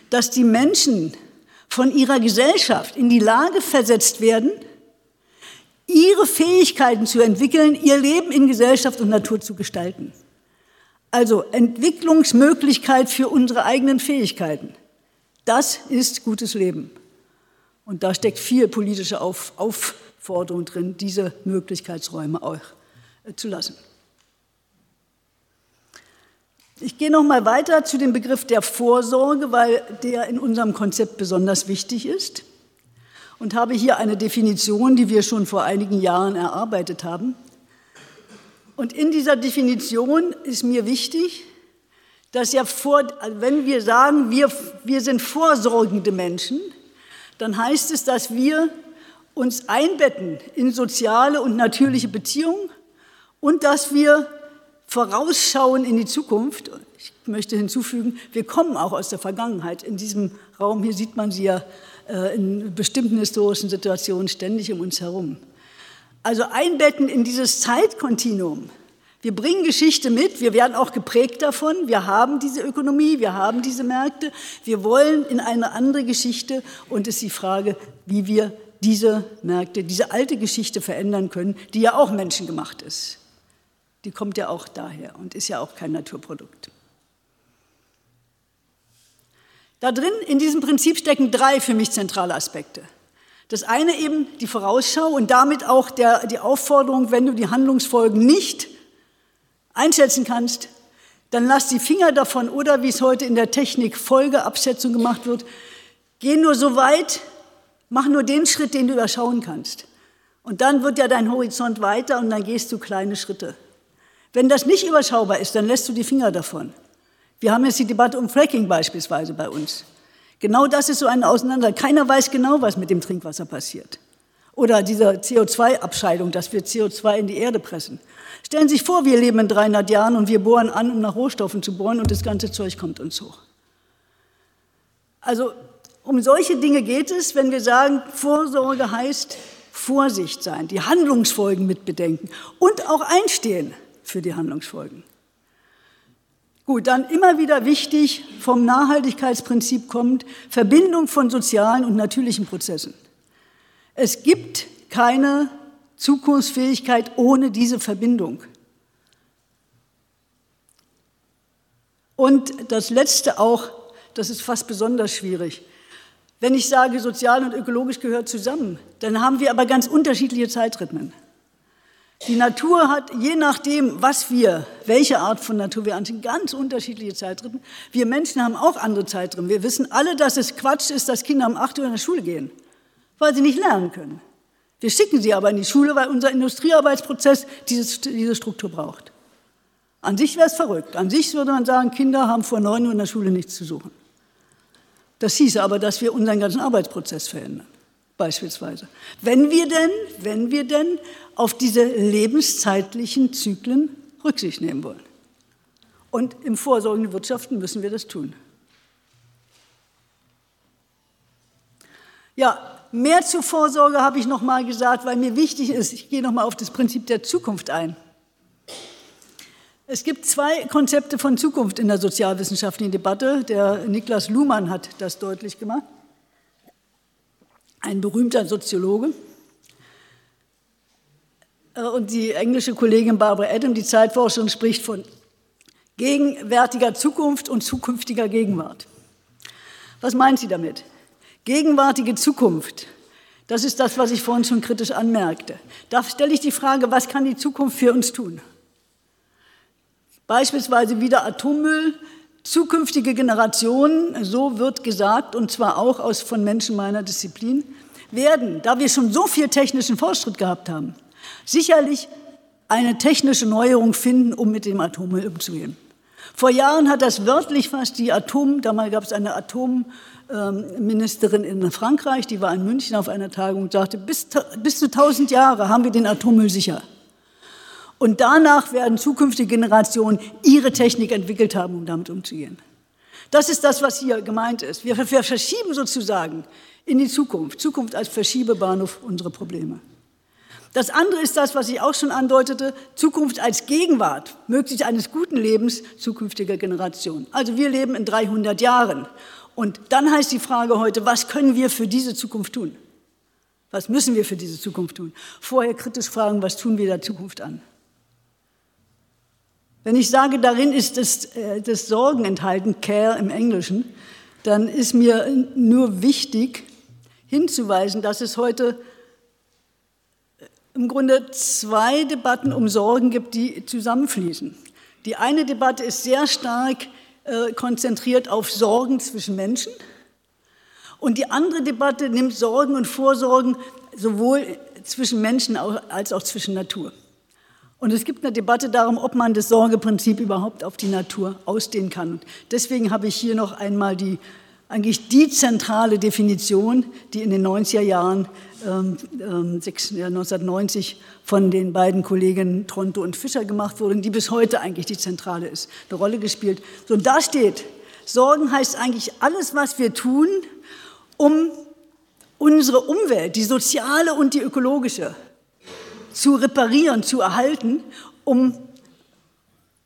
dass die Menschen von ihrer Gesellschaft in die Lage versetzt werden, ihre Fähigkeiten zu entwickeln, ihr Leben in Gesellschaft und Natur zu gestalten. Also Entwicklungsmöglichkeit für unsere eigenen Fähigkeiten. Das ist gutes Leben. Und da steckt viel politische Auf Aufforderung drin, diese Möglichkeitsräume auch äh, zu lassen. Ich gehe noch mal weiter zu dem Begriff der Vorsorge, weil der in unserem Konzept besonders wichtig ist und habe hier eine Definition, die wir schon vor einigen Jahren erarbeitet haben. Und in dieser Definition ist mir wichtig, dass ja vor, wenn wir sagen, wir, wir sind vorsorgende Menschen, dann heißt es, dass wir uns einbetten in soziale und natürliche Beziehungen und dass wir vorausschauen in die Zukunft. Ich möchte hinzufügen, wir kommen auch aus der Vergangenheit. In diesem Raum hier sieht man sie ja äh, in bestimmten historischen Situationen ständig um uns herum. Also einbetten in dieses Zeitkontinuum. Wir bringen Geschichte mit, wir werden auch geprägt davon, wir haben diese Ökonomie, wir haben diese Märkte, wir wollen in eine andere Geschichte und es ist die Frage, wie wir diese Märkte, diese alte Geschichte verändern können, die ja auch menschengemacht ist. Die kommt ja auch daher und ist ja auch kein Naturprodukt. Da drin, in diesem Prinzip stecken drei für mich zentrale Aspekte. Das eine eben die Vorausschau und damit auch der, die Aufforderung, wenn du die Handlungsfolgen nicht einschätzen kannst, dann lass die Finger davon oder wie es heute in der Technik Folgeabschätzung gemacht wird, geh nur so weit, mach nur den Schritt, den du überschauen kannst. Und dann wird ja dein Horizont weiter und dann gehst du kleine Schritte. Wenn das nicht überschaubar ist, dann lässt du die Finger davon. Wir haben jetzt die Debatte um Fracking beispielsweise bei uns. Genau das ist so ein Auseinander. Keiner weiß genau, was mit dem Trinkwasser passiert. Oder diese CO2-Abscheidung, dass wir CO2 in die Erde pressen. Stellen Sie sich vor, wir leben in 300 Jahren und wir bohren an, um nach Rohstoffen zu bohren und das ganze Zeug kommt uns hoch. Also um solche Dinge geht es, wenn wir sagen, Vorsorge heißt Vorsicht sein, die Handlungsfolgen mitbedenken und auch einstehen für die Handlungsfolgen. Gut, dann immer wieder wichtig, vom Nachhaltigkeitsprinzip kommt, Verbindung von sozialen und natürlichen Prozessen. Es gibt keine Zukunftsfähigkeit ohne diese Verbindung. Und das Letzte auch, das ist fast besonders schwierig. Wenn ich sage, sozial und ökologisch gehört zusammen, dann haben wir aber ganz unterschiedliche Zeitrhythmen. Die Natur hat, je nachdem, was wir, welche Art von Natur wir ansehen, ganz unterschiedliche Zeitrhythmen. Wir Menschen haben auch andere Zeitrhythmen. Wir wissen alle, dass es Quatsch ist, dass Kinder um 8 Uhr in der Schule gehen, weil sie nicht lernen können. Wir schicken sie aber in die Schule, weil unser Industriearbeitsprozess diese, diese Struktur braucht. An sich wäre es verrückt. An sich würde man sagen, Kinder haben vor 9 Uhr in der Schule nichts zu suchen. Das hieße aber, dass wir unseren ganzen Arbeitsprozess verändern beispielsweise. Wenn wir denn, wenn wir denn auf diese lebenszeitlichen Zyklen Rücksicht nehmen wollen. Und im vorsorgenden Wirtschaften müssen wir das tun. Ja, mehr zur Vorsorge habe ich noch mal gesagt, weil mir wichtig ist, ich gehe noch mal auf das Prinzip der Zukunft ein. Es gibt zwei Konzepte von Zukunft in der sozialwissenschaftlichen Debatte. Der Niklas Luhmann hat das deutlich gemacht ein berühmter Soziologe. Äh, und die englische Kollegin Barbara Adam, die Zeitforscherin, spricht von gegenwärtiger Zukunft und zukünftiger Gegenwart. Was meint sie damit? Gegenwärtige Zukunft, das ist das, was ich vorhin schon kritisch anmerkte. Da stelle ich die Frage, was kann die Zukunft für uns tun? Beispielsweise wieder Atommüll, Zukünftige Generationen, so wird gesagt, und zwar auch aus, von Menschen meiner Disziplin, werden, da wir schon so viel technischen Fortschritt gehabt haben, sicherlich eine technische Neuerung finden, um mit dem Atommüll umzugehen. Vor Jahren hat das wörtlich fast die Atom, damals gab es eine Atomministerin in Frankreich, die war in München auf einer Tagung und sagte, bis, bis zu 1000 Jahre haben wir den Atommüll sicher. Und danach werden zukünftige Generationen ihre Technik entwickelt haben, um damit umzugehen. Das ist das, was hier gemeint ist. Wir, wir verschieben sozusagen in die Zukunft, Zukunft als Verschiebebahnhof unsere Probleme. Das andere ist das, was ich auch schon andeutete, Zukunft als Gegenwart, möglichst eines guten Lebens zukünftiger Generationen. Also wir leben in 300 Jahren. Und dann heißt die Frage heute, was können wir für diese Zukunft tun? Was müssen wir für diese Zukunft tun? Vorher kritisch fragen, was tun wir der Zukunft an? Wenn ich sage, darin ist das, äh, das Sorgen enthalten, Care im Englischen, dann ist mir nur wichtig hinzuweisen, dass es heute im Grunde zwei Debatten um Sorgen gibt, die zusammenfließen. Die eine Debatte ist sehr stark äh, konzentriert auf Sorgen zwischen Menschen und die andere Debatte nimmt Sorgen und Vorsorgen sowohl zwischen Menschen als auch zwischen Natur. Und es gibt eine Debatte darum, ob man das Sorgeprinzip überhaupt auf die Natur ausdehnen kann. Deswegen habe ich hier noch einmal die, eigentlich die zentrale Definition, die in den 90er Jahren, ähm, ähm, 1990, von den beiden Kollegen Tronto und Fischer gemacht wurde die bis heute eigentlich die zentrale ist, eine Rolle gespielt. So, und da steht, Sorgen heißt eigentlich alles, was wir tun, um unsere Umwelt, die soziale und die ökologische, zu reparieren, zu erhalten, um,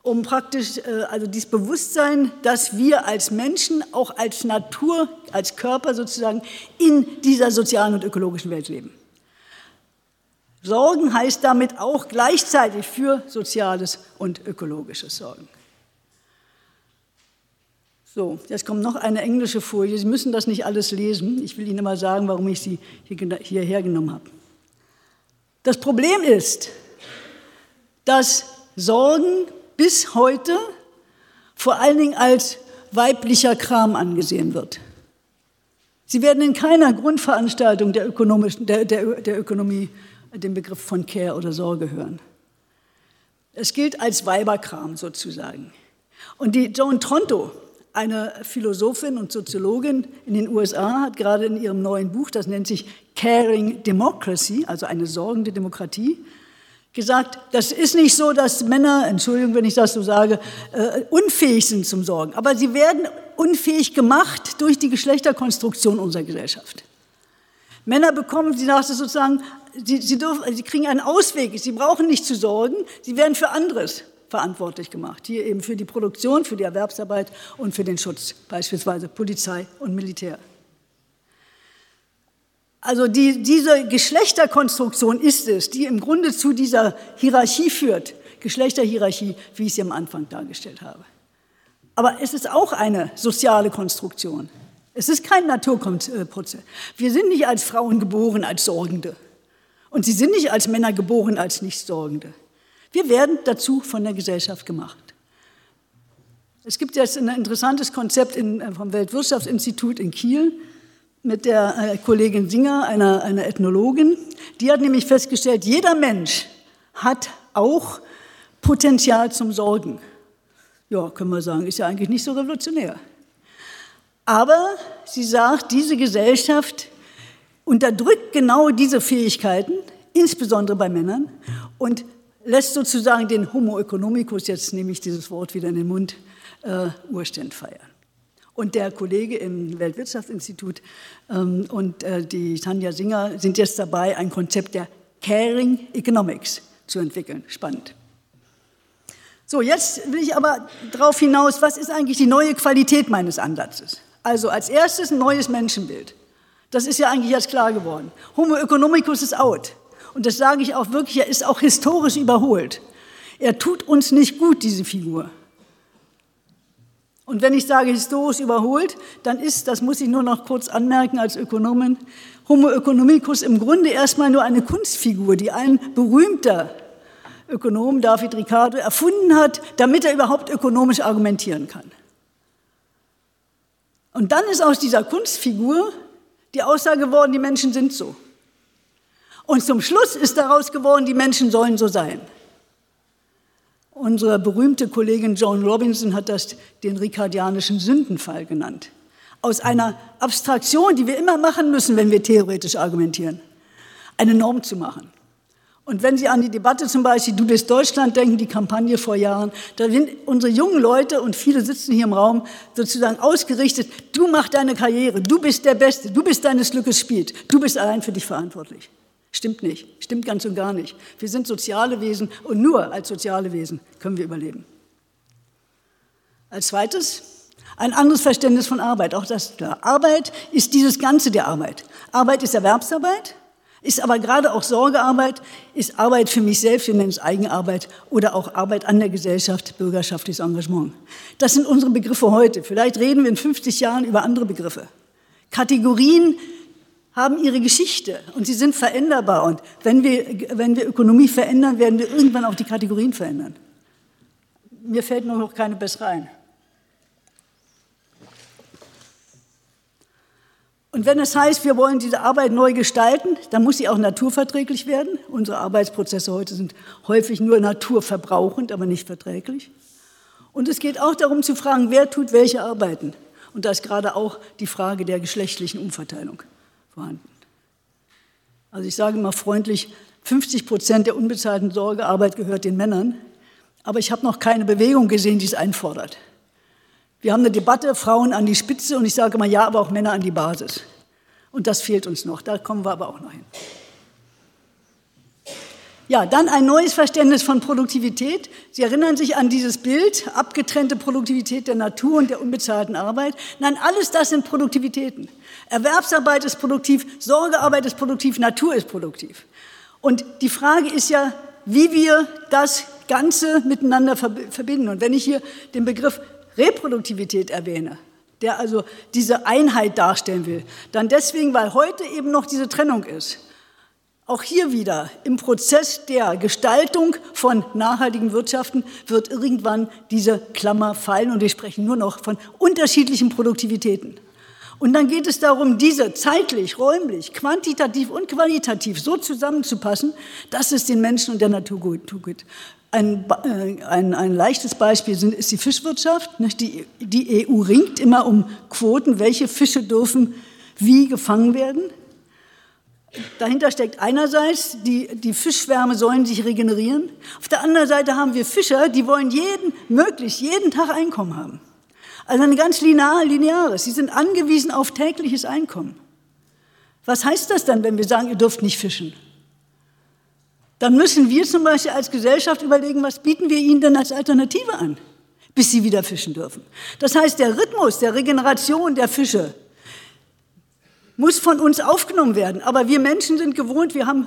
um praktisch äh, also dieses Bewusstsein, dass wir als Menschen, auch als Natur, als Körper sozusagen in dieser sozialen und ökologischen Welt leben. Sorgen heißt damit auch gleichzeitig für soziales und ökologisches Sorgen. So, jetzt kommt noch eine englische Folie. Sie müssen das nicht alles lesen. Ich will Ihnen mal sagen, warum ich sie hierher genommen habe. Das Problem ist, dass Sorgen bis heute vor allen Dingen als weiblicher Kram angesehen wird. Sie werden in keiner Grundveranstaltung der, der, der, der Ökonomie den Begriff von Care oder Sorge hören. Es gilt als Weiberkram sozusagen. Und die Joan Tronto, eine Philosophin und Soziologin in den USA, hat gerade in ihrem neuen Buch, das nennt sich Caring Democracy, also eine sorgende Demokratie, gesagt, das ist nicht so, dass Männer, Entschuldigung, wenn ich das so sage, äh, unfähig sind zum Sorgen, aber sie werden unfähig gemacht durch die Geschlechterkonstruktion unserer Gesellschaft. Männer bekommen, sie sagte sozusagen, sie, sie, dürfen, sie kriegen einen Ausweg, sie brauchen nicht zu sorgen, sie werden für anderes verantwortlich gemacht. Hier eben für die Produktion, für die Erwerbsarbeit und für den Schutz, beispielsweise Polizei und Militär. Also die, diese Geschlechterkonstruktion ist es, die im Grunde zu dieser Hierarchie führt, Geschlechterhierarchie, wie ich sie am Anfang dargestellt habe. Aber es ist auch eine soziale Konstruktion. Es ist kein Naturprozess. Wir sind nicht als Frauen geboren als Sorgende. Und sie sind nicht als Männer geboren als Nichtsorgende. Wir werden dazu von der Gesellschaft gemacht. Es gibt jetzt ein interessantes Konzept in, vom Weltwirtschaftsinstitut in Kiel, mit der äh, Kollegin Singer, einer, einer Ethnologin. Die hat nämlich festgestellt, jeder Mensch hat auch Potenzial zum Sorgen. Ja, können wir sagen, ist ja eigentlich nicht so revolutionär. Aber sie sagt, diese Gesellschaft unterdrückt genau diese Fähigkeiten, insbesondere bei Männern, und lässt sozusagen den Homo economicus, jetzt nehme ich dieses Wort wieder in den Mund, äh, Urständ feiern. Und der Kollege im Weltwirtschaftsinstitut ähm, und äh, die Tanja Singer sind jetzt dabei, ein Konzept der Caring Economics zu entwickeln. Spannend. So, jetzt will ich aber darauf hinaus, was ist eigentlich die neue Qualität meines Ansatzes? Also als erstes ein neues Menschenbild. Das ist ja eigentlich jetzt klar geworden. Homo economicus ist out. Und das sage ich auch wirklich, er ist auch historisch überholt. Er tut uns nicht gut, diese Figur. Und wenn ich sage historisch überholt, dann ist, das muss ich nur noch kurz anmerken als Ökonomin, Homo economicus im Grunde erstmal nur eine Kunstfigur, die ein berühmter Ökonom, David Ricardo, erfunden hat, damit er überhaupt ökonomisch argumentieren kann. Und dann ist aus dieser Kunstfigur die Aussage geworden, die Menschen sind so. Und zum Schluss ist daraus geworden, die Menschen sollen so sein. Unsere berühmte Kollegin Joan Robinson hat das den ricardianischen Sündenfall genannt. Aus einer Abstraktion, die wir immer machen müssen, wenn wir theoretisch argumentieren, eine Norm zu machen. Und wenn Sie an die Debatte zum Beispiel Du bist Deutschland denken, die Kampagne vor Jahren, da sind unsere jungen Leute und viele sitzen hier im Raum sozusagen ausgerichtet, du machst deine Karriere, du bist der Beste, du bist deines Glückes Spiel, du bist allein für dich verantwortlich. Stimmt nicht, stimmt ganz und gar nicht. Wir sind soziale Wesen und nur als soziale Wesen können wir überleben. Als zweites ein anderes Verständnis von Arbeit, auch das ist klar. Arbeit ist dieses Ganze der Arbeit. Arbeit ist Erwerbsarbeit, ist aber gerade auch Sorgearbeit, ist Arbeit für mich selbst, wir nennen es Eigenarbeit oder auch Arbeit an der Gesellschaft, bürgerschaftliches Engagement. Das sind unsere Begriffe heute. Vielleicht reden wir in 50 Jahren über andere Begriffe. Kategorien haben ihre Geschichte und sie sind veränderbar. Und wenn wir, wenn wir Ökonomie verändern, werden wir irgendwann auch die Kategorien verändern. Mir fällt nur noch keine bessere ein. Und wenn es heißt, wir wollen diese Arbeit neu gestalten, dann muss sie auch naturverträglich werden. Unsere Arbeitsprozesse heute sind häufig nur naturverbrauchend, aber nicht verträglich. Und es geht auch darum zu fragen, wer tut welche Arbeiten. Und da ist gerade auch die Frage der geschlechtlichen Umverteilung vorhanden. Also ich sage mal freundlich, 50 Prozent der unbezahlten Sorgearbeit gehört den Männern, aber ich habe noch keine Bewegung gesehen, die es einfordert. Wir haben eine Debatte, Frauen an die Spitze und ich sage mal ja, aber auch Männer an die Basis. Und das fehlt uns noch, da kommen wir aber auch noch hin. Ja, dann ein neues Verständnis von Produktivität. Sie erinnern sich an dieses Bild, abgetrennte Produktivität der Natur und der unbezahlten Arbeit. Nein, alles das sind Produktivitäten. Erwerbsarbeit ist produktiv, Sorgearbeit ist produktiv, Natur ist produktiv. Und die Frage ist ja, wie wir das Ganze miteinander verbinden. Und wenn ich hier den Begriff Reproduktivität erwähne, der also diese Einheit darstellen will, dann deswegen, weil heute eben noch diese Trennung ist. Auch hier wieder im Prozess der Gestaltung von nachhaltigen Wirtschaften wird irgendwann diese Klammer fallen und wir sprechen nur noch von unterschiedlichen Produktivitäten. Und dann geht es darum, diese zeitlich, räumlich, quantitativ und qualitativ so zusammenzupassen, dass es den Menschen und der Natur gut tut. Ein, äh, ein, ein leichtes Beispiel ist die Fischwirtschaft. Die, die EU ringt immer um Quoten, welche Fische dürfen wie gefangen werden. Dahinter steckt einerseits, die, die Fischschwärme sollen sich regenerieren. Auf der anderen Seite haben wir Fischer, die wollen jeden, möglichst jeden Tag Einkommen haben. Also ein ganz linear, lineares. Sie sind angewiesen auf tägliches Einkommen. Was heißt das dann, wenn wir sagen, ihr dürft nicht fischen? Dann müssen wir zum Beispiel als Gesellschaft überlegen, was bieten wir ihnen denn als Alternative an, bis sie wieder fischen dürfen. Das heißt, der Rhythmus der Regeneration der Fische muss von uns aufgenommen werden. Aber wir Menschen sind gewohnt, wir haben,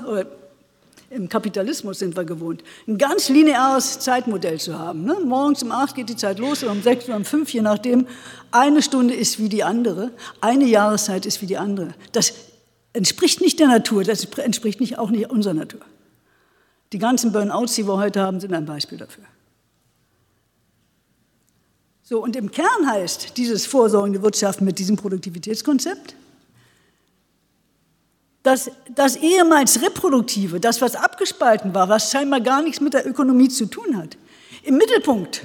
im Kapitalismus sind wir gewohnt, ein ganz lineares Zeitmodell zu haben. Ne? Morgens um acht geht die Zeit los oder um sechs oder um fünf, je nachdem. Eine Stunde ist wie die andere, eine Jahreszeit ist wie die andere. Das entspricht nicht der Natur, das entspricht nicht, auch nicht unserer Natur. Die ganzen Burnouts, die wir heute haben, sind ein Beispiel dafür. So, und im Kern heißt dieses vorsorgende Wirtschaften mit diesem Produktivitätskonzept, dass das ehemals Reproduktive, das, was abgespalten war, was scheinbar gar nichts mit der Ökonomie zu tun hat, im Mittelpunkt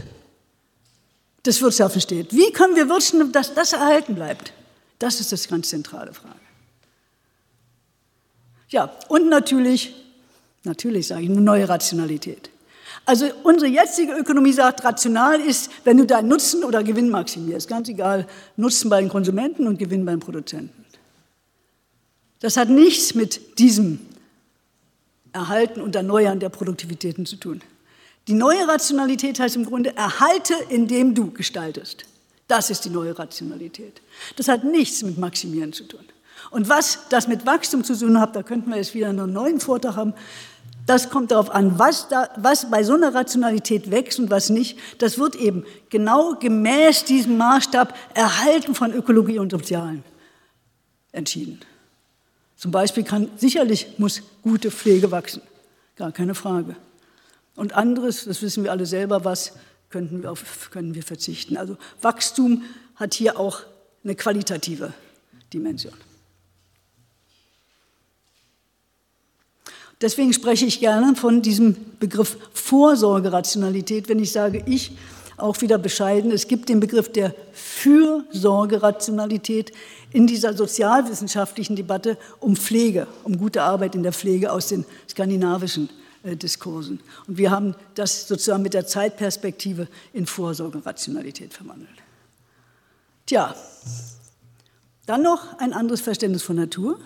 des Wirtschaftens steht. Wie können wir wirtschaften, dass das erhalten bleibt? Das ist das ganz zentrale Frage. Ja, und natürlich, natürlich sage ich, eine neue Rationalität. Also unsere jetzige Ökonomie sagt, rational ist, wenn du deinen Nutzen oder Gewinn maximierst. Ganz egal, Nutzen bei den Konsumenten und Gewinn beim Produzenten. Das hat nichts mit diesem Erhalten und Erneuern der Produktivitäten zu tun. Die neue Rationalität heißt im Grunde, erhalte, indem du gestaltest. Das ist die neue Rationalität. Das hat nichts mit Maximieren zu tun. Und was das mit Wachstum zu tun hat, da könnten wir jetzt wieder einen neuen Vortrag haben. Das kommt darauf an, was, da, was bei so einer Rationalität wächst und was nicht. Das wird eben genau gemäß diesem Maßstab Erhalten von Ökologie und Sozialen entschieden. Zum Beispiel kann, sicherlich muss gute Pflege wachsen, gar keine Frage. Und anderes, das wissen wir alle selber, was könnten wir, auf, können wir verzichten. Also Wachstum hat hier auch eine qualitative Dimension. Deswegen spreche ich gerne von diesem Begriff Vorsorgerationalität, wenn ich sage, ich auch wieder bescheiden. Es gibt den Begriff der Fürsorgerationalität in dieser sozialwissenschaftlichen Debatte um Pflege, um gute Arbeit in der Pflege aus den skandinavischen äh, Diskursen. Und wir haben das sozusagen mit der Zeitperspektive in Vorsorgerationalität verwandelt. Tja, dann noch ein anderes Verständnis von Natur.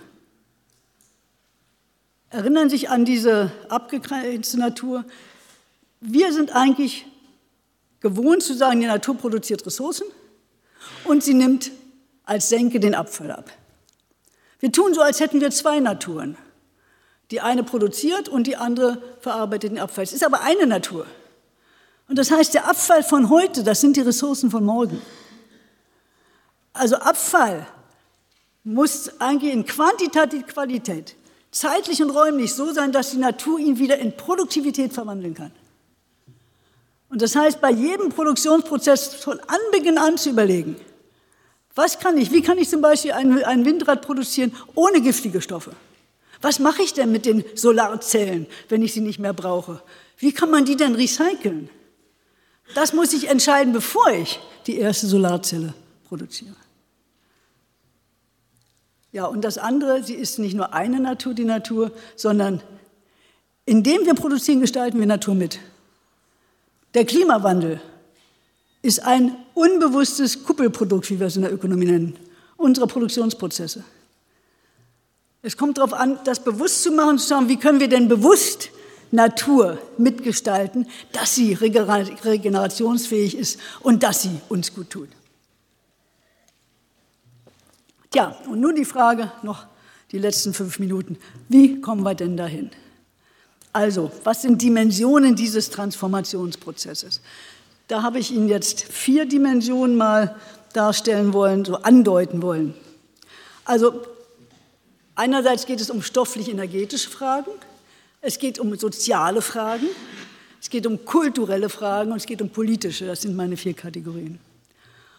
Erinnern sich an diese abgegrenzte Natur. Wir sind eigentlich gewohnt zu sagen, die Natur produziert Ressourcen und sie nimmt als Senke den Abfall ab. Wir tun so, als hätten wir zwei Naturen. Die eine produziert und die andere verarbeitet den Abfall. Es ist aber eine Natur. Und das heißt, der Abfall von heute, das sind die Ressourcen von morgen. Also Abfall muss eigentlich in Quantität, Qualität, zeitlich und räumlich so sein, dass die Natur ihn wieder in Produktivität verwandeln kann. Und das heißt, bei jedem Produktionsprozess von Anbeginn an zu überlegen, was kann ich, wie kann ich zum Beispiel ein, ein Windrad produzieren ohne giftige Stoffe? Was mache ich denn mit den Solarzellen, wenn ich sie nicht mehr brauche? Wie kann man die denn recyceln? Das muss ich entscheiden, bevor ich die erste Solarzelle produziere. Ja, und das andere, sie ist nicht nur eine Natur, die Natur, sondern indem wir produzieren, gestalten wir Natur mit. Der Klimawandel ist ein unbewusstes Kuppelprodukt, wie wir es in der Ökonomie nennen, unserer Produktionsprozesse. Es kommt darauf an, das bewusst zu machen, zu sagen, wie können wir denn bewusst Natur mitgestalten, dass sie regenerationsfähig ist und dass sie uns gut tut. Tja, und nun die Frage, noch die letzten fünf Minuten, wie kommen wir denn dahin? Also, was sind Dimensionen dieses Transformationsprozesses? Da habe ich Ihnen jetzt vier Dimensionen mal darstellen wollen, so andeuten wollen. Also, einerseits geht es um stofflich-energetische Fragen, es geht um soziale Fragen, es geht um kulturelle Fragen und es geht um politische. Das sind meine vier Kategorien.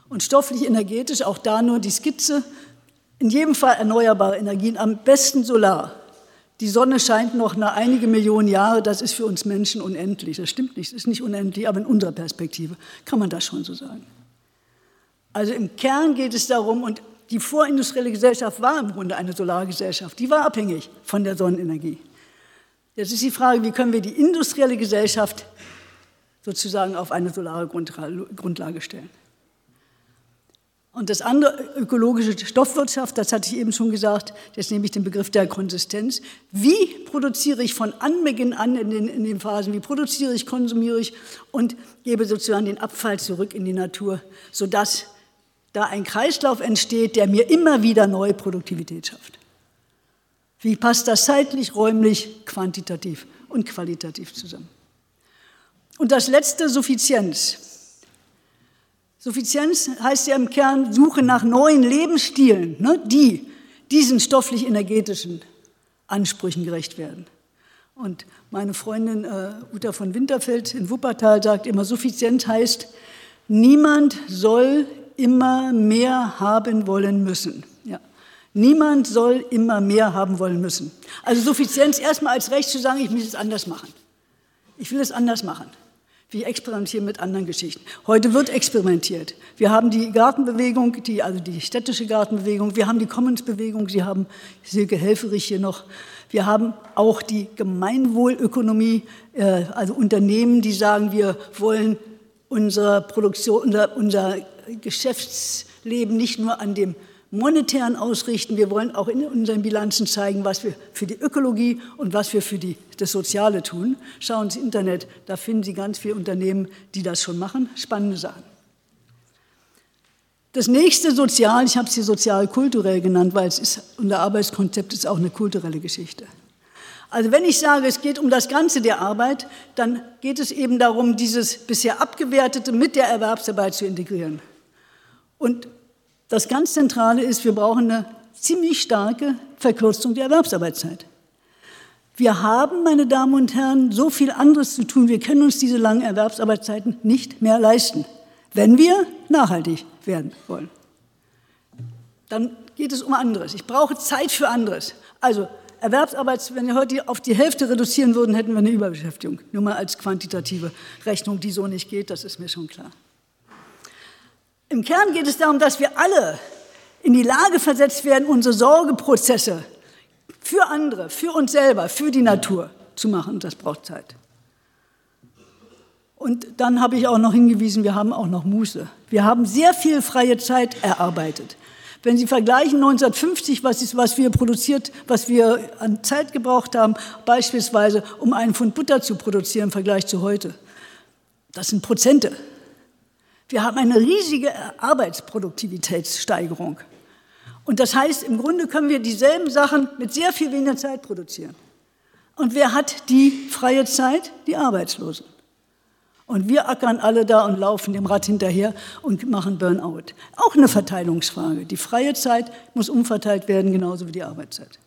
Und stofflich-energetisch, auch da nur die Skizze, in jedem Fall erneuerbare Energien, am besten Solar. Die Sonne scheint noch nach einige Millionen Jahre, das ist für uns Menschen unendlich. Das stimmt nicht, es ist nicht unendlich, aber in unserer Perspektive kann man das schon so sagen. Also im Kern geht es darum, und die vorindustrielle Gesellschaft war im Grunde eine Solargesellschaft, die war abhängig von der Sonnenenergie. Jetzt ist die Frage, wie können wir die industrielle Gesellschaft sozusagen auf eine solare Grundlage stellen. Und das andere, ökologische Stoffwirtschaft, das hatte ich eben schon gesagt, jetzt nehme ich den Begriff der Konsistenz. Wie produziere ich von Anbeginn an in den, in den Phasen, wie produziere ich, konsumiere ich und gebe sozusagen den Abfall zurück in die Natur, sodass da ein Kreislauf entsteht, der mir immer wieder neue Produktivität schafft. Wie passt das zeitlich, räumlich, quantitativ und qualitativ zusammen? Und das letzte, Suffizienz. Suffizienz heißt ja im Kern Suche nach neuen Lebensstilen, ne, die diesen stofflich-energetischen Ansprüchen gerecht werden. Und meine Freundin äh, Uta von Winterfeld in Wuppertal sagt immer, Suffizienz heißt, niemand soll immer mehr haben wollen müssen. Ja. Niemand soll immer mehr haben wollen müssen. Also Suffizienz erstmal als Recht zu sagen, ich muss es anders machen. Ich will es anders machen. Wir experimentieren mit anderen Geschichten. Heute wird experimentiert. Wir haben die Gartenbewegung, die, also die städtische Gartenbewegung, wir haben die Commons-Bewegung, Sie haben Silke Helferich hier noch. Wir haben auch die Gemeinwohlökonomie, äh, also Unternehmen, die sagen, wir wollen unsere Produktion, unser, unser Geschäftsleben nicht nur an dem monetären ausrichten. Wir wollen auch in unseren Bilanzen zeigen, was wir für die Ökologie und was wir für die, das Soziale tun. Schauen Sie Internet, da finden Sie ganz viele Unternehmen, die das schon machen. Spannende Sachen. Das nächste Sozial, ich habe es hier sozial-kulturell genannt, weil es ist, unser Arbeitskonzept ist auch eine kulturelle Geschichte. Also wenn ich sage, es geht um das Ganze der Arbeit, dann geht es eben darum, dieses bisher Abgewertete mit der Erwerbsarbeit zu integrieren. Und das ganz Zentrale ist, wir brauchen eine ziemlich starke Verkürzung der Erwerbsarbeitszeit. Wir haben, meine Damen und Herren, so viel anderes zu tun. Wir können uns diese langen Erwerbsarbeitszeiten nicht mehr leisten, wenn wir nachhaltig werden wollen. Dann geht es um anderes. Ich brauche Zeit für anderes. Also Erwerbsarbeit, wenn wir heute auf die Hälfte reduzieren würden, hätten wir eine Überbeschäftigung. Nur mal als quantitative Rechnung, die so nicht geht, das ist mir schon klar. Im Kern geht es darum, dass wir alle in die Lage versetzt werden, unsere Sorgeprozesse für andere, für uns selber, für die Natur zu machen. Das braucht Zeit. Und dann habe ich auch noch hingewiesen, wir haben auch noch Muße. Wir haben sehr viel freie Zeit erarbeitet. Wenn Sie vergleichen 1950, was, ist, was wir produziert, was wir an Zeit gebraucht haben, beispielsweise um einen Pfund Butter zu produzieren im Vergleich zu heute, das sind Prozente. Wir haben eine riesige Arbeitsproduktivitätssteigerung. Und das heißt, im Grunde können wir dieselben Sachen mit sehr viel weniger Zeit produzieren. Und wer hat die freie Zeit? Die Arbeitslosen. Und wir ackern alle da und laufen dem Rad hinterher und machen Burnout. Auch eine Verteilungsfrage. Die freie Zeit muss umverteilt werden, genauso wie die Arbeitszeit.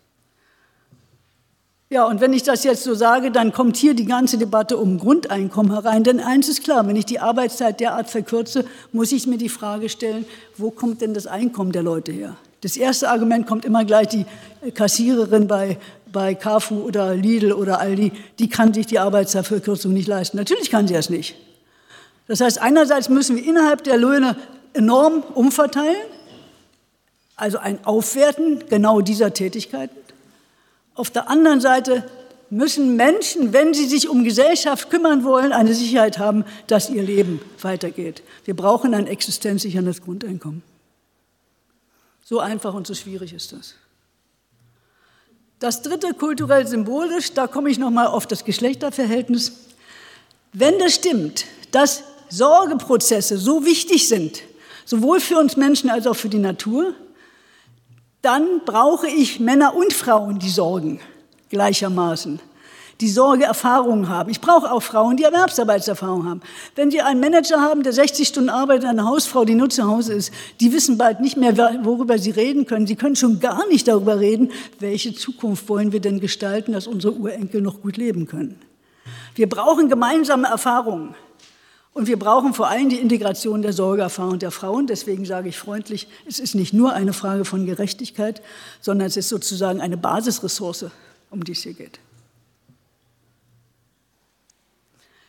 Ja, und wenn ich das jetzt so sage, dann kommt hier die ganze Debatte um Grundeinkommen herein. Denn eins ist klar, wenn ich die Arbeitszeit derart verkürze, muss ich mir die Frage stellen, wo kommt denn das Einkommen der Leute her? Das erste Argument kommt immer gleich, die Kassiererin bei, bei Carfu oder Lidl oder Aldi, die kann sich die Arbeitszeitverkürzung nicht leisten. Natürlich kann sie das nicht. Das heißt, einerseits müssen wir innerhalb der Löhne enorm umverteilen, also ein Aufwerten genau dieser Tätigkeiten. Auf der anderen Seite müssen Menschen, wenn sie sich um Gesellschaft kümmern wollen, eine Sicherheit haben, dass ihr Leben weitergeht. Wir brauchen ein existenzsicherndes Grundeinkommen. So einfach und so schwierig ist das. Das dritte kulturell symbolisch, da komme ich nochmal auf das Geschlechterverhältnis. Wenn das stimmt, dass Sorgeprozesse so wichtig sind, sowohl für uns Menschen als auch für die Natur, dann brauche ich Männer und Frauen, die sorgen gleichermaßen. die Sorgeerfahrungen haben. Ich brauche auch Frauen, die Erwerbsarbeitserfahrung haben. Wenn Sie einen Manager haben, der 60 Stunden arbeitet, eine Hausfrau, die nur zu Hause ist, die wissen bald nicht mehr, worüber sie reden können. Sie können schon gar nicht darüber reden, welche Zukunft wollen wir denn gestalten, dass unsere Urenkel noch gut leben können. Wir brauchen gemeinsame Erfahrungen. Und wir brauchen vor allem die Integration der Sorgeerfahrung der Frauen. Deswegen sage ich freundlich, es ist nicht nur eine Frage von Gerechtigkeit, sondern es ist sozusagen eine Basisressource, um die es hier geht.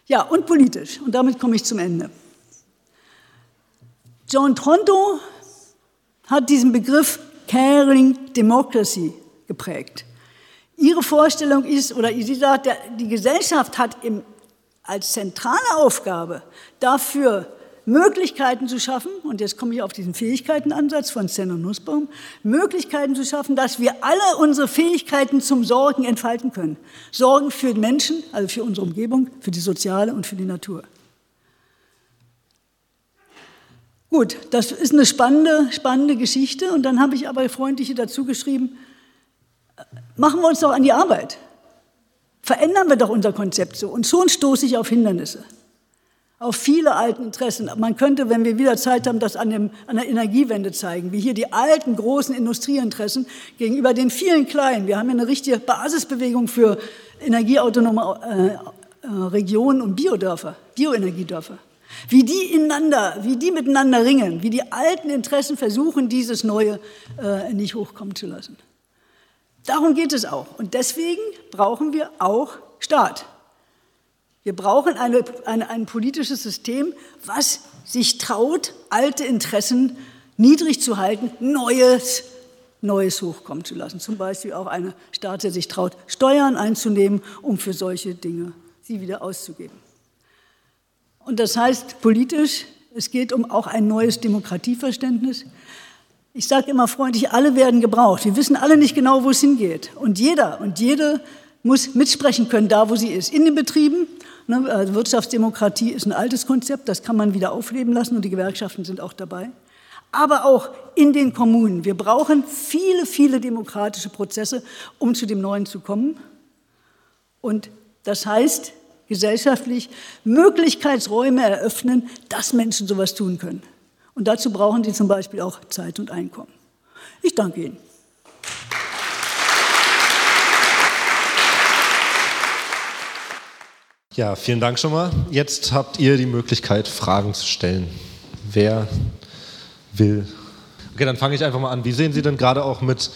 Ja, und politisch. Und damit komme ich zum Ende. John Tronto hat diesen Begriff Caring Democracy geprägt. Ihre Vorstellung ist, oder sie sagt, die Gesellschaft hat im als zentrale Aufgabe dafür Möglichkeiten zu schaffen, und jetzt komme ich auf diesen Fähigkeitenansatz von Zen und Nussbaum, Möglichkeiten zu schaffen, dass wir alle unsere Fähigkeiten zum Sorgen entfalten können. Sorgen für den Menschen, also für unsere Umgebung, für die soziale und für die Natur. Gut, das ist eine spannende, spannende Geschichte. Und dann habe ich aber freundliche dazu geschrieben, machen wir uns doch an die Arbeit. Verändern wir doch unser Konzept so. Und schon stoße ich auf Hindernisse, auf viele alten Interessen. Man könnte, wenn wir wieder Zeit haben, das an, dem, an der Energiewende zeigen, wie hier die alten großen Industrieinteressen gegenüber den vielen kleinen. Wir haben ja eine richtige Basisbewegung für energieautonome äh, äh, Regionen und Biodörfer, Bioenergiedörfer. Wie die ineinander, wie die miteinander ringen, wie die alten Interessen versuchen, dieses Neue äh, nicht hochkommen zu lassen. Darum geht es auch. Und deswegen brauchen wir auch Staat. Wir brauchen eine, eine, ein politisches System, was sich traut, alte Interessen niedrig zu halten, Neues, Neues hochkommen zu lassen. Zum Beispiel auch ein Staat, der sich traut, Steuern einzunehmen, um für solche Dinge sie wieder auszugeben. Und das heißt politisch, es geht um auch ein neues Demokratieverständnis. Ich sage immer freundlich, alle werden gebraucht. Wir wissen alle nicht genau, wo es hingeht. Und jeder und jede muss mitsprechen können, da wo sie ist. In den Betrieben, ne, also Wirtschaftsdemokratie ist ein altes Konzept, das kann man wieder aufleben lassen und die Gewerkschaften sind auch dabei. Aber auch in den Kommunen. Wir brauchen viele, viele demokratische Prozesse, um zu dem Neuen zu kommen. Und das heißt, gesellschaftlich Möglichkeitsräume eröffnen, dass Menschen sowas tun können. Und dazu brauchen sie zum Beispiel auch Zeit und Einkommen. Ich danke Ihnen. Ja, vielen Dank schon mal. Jetzt habt ihr die Möglichkeit, Fragen zu stellen. Wer will? Okay, dann fange ich einfach mal an. Wie sehen Sie denn gerade auch mit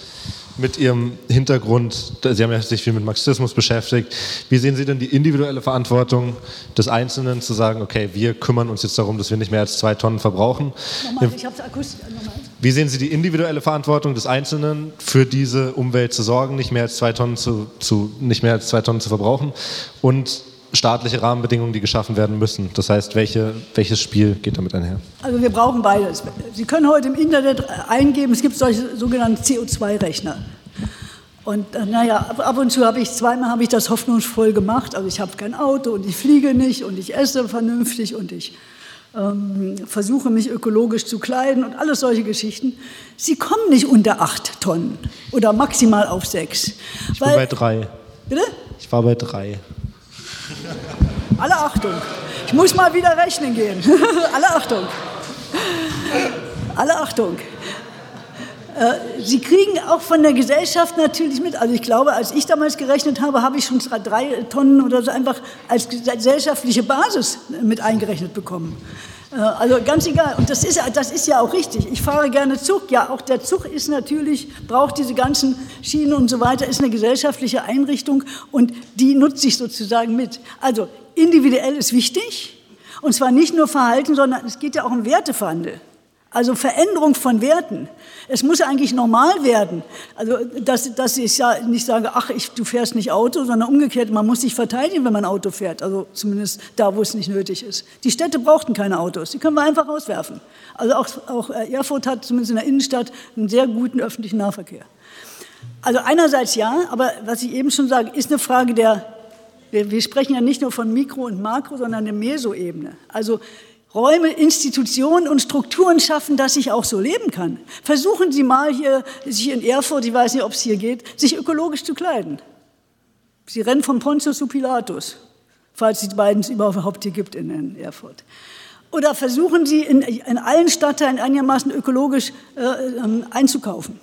mit Ihrem Hintergrund, Sie haben ja sich viel mit Marxismus beschäftigt, wie sehen Sie denn die individuelle Verantwortung des Einzelnen zu sagen, okay, wir kümmern uns jetzt darum, dass wir nicht mehr als zwei Tonnen verbrauchen? Nochmal, ich habe akustisch. Nochmal. Wie sehen Sie die individuelle Verantwortung des Einzelnen für diese Umwelt zu sorgen, nicht mehr als zwei Tonnen zu, zu nicht mehr als zwei Tonnen zu verbrauchen und staatliche Rahmenbedingungen, die geschaffen werden müssen. Das heißt, welche, welches Spiel geht damit einher? Also wir brauchen beides. Sie können heute im Internet eingeben, es gibt solche sogenannten CO2-Rechner. Und äh, naja, ab und zu habe ich, zweimal habe ich das hoffnungsvoll gemacht. Also ich habe kein Auto und ich fliege nicht und ich esse vernünftig und ich ähm, versuche mich ökologisch zu kleiden und alles solche Geschichten. Sie kommen nicht unter acht Tonnen oder maximal auf sechs. Ich war bei drei. Bitte? Ich war bei drei. Alle Achtung. Ich muss mal wieder rechnen gehen. Alle Achtung. Alle Achtung. Äh, Sie kriegen auch von der Gesellschaft natürlich mit. Also ich glaube, als ich damals gerechnet habe, habe ich schon drei Tonnen oder so einfach als gesellschaftliche Basis mit eingerechnet bekommen. Äh, also ganz egal. Und das ist, das ist ja auch richtig. Ich fahre gerne Zug. Ja, auch der Zug ist natürlich, braucht diese ganzen Schienen und so weiter, ist eine gesellschaftliche Einrichtung und die nutze ich sozusagen mit. Also individuell ist wichtig. Und zwar nicht nur Verhalten, sondern es geht ja auch um Werteverhandel. Also Veränderung von Werten. Es muss eigentlich normal werden. Also, dass, dass ich ja nicht sage, ach, ich, du fährst nicht Auto, sondern umgekehrt, man muss sich verteidigen, wenn man Auto fährt. Also zumindest da, wo es nicht nötig ist. Die Städte brauchten keine Autos, die können wir einfach rauswerfen. Also auch, auch äh, Erfurt hat zumindest in der Innenstadt einen sehr guten öffentlichen Nahverkehr. Also einerseits ja, aber was ich eben schon sage, ist eine Frage der, wir, wir sprechen ja nicht nur von Mikro und Makro, sondern der Mesoebene. Also Räume, Institutionen und Strukturen schaffen, dass ich auch so leben kann. Versuchen Sie mal hier, sich in Erfurt, ich weiß nicht, ob es hier geht, sich ökologisch zu kleiden. Sie rennen von Pontius zu Pilatus, falls die beiden es überhaupt hier gibt in Erfurt. Oder versuchen Sie in, in allen Stadtteilen einigermaßen ökologisch äh, ähm, einzukaufen.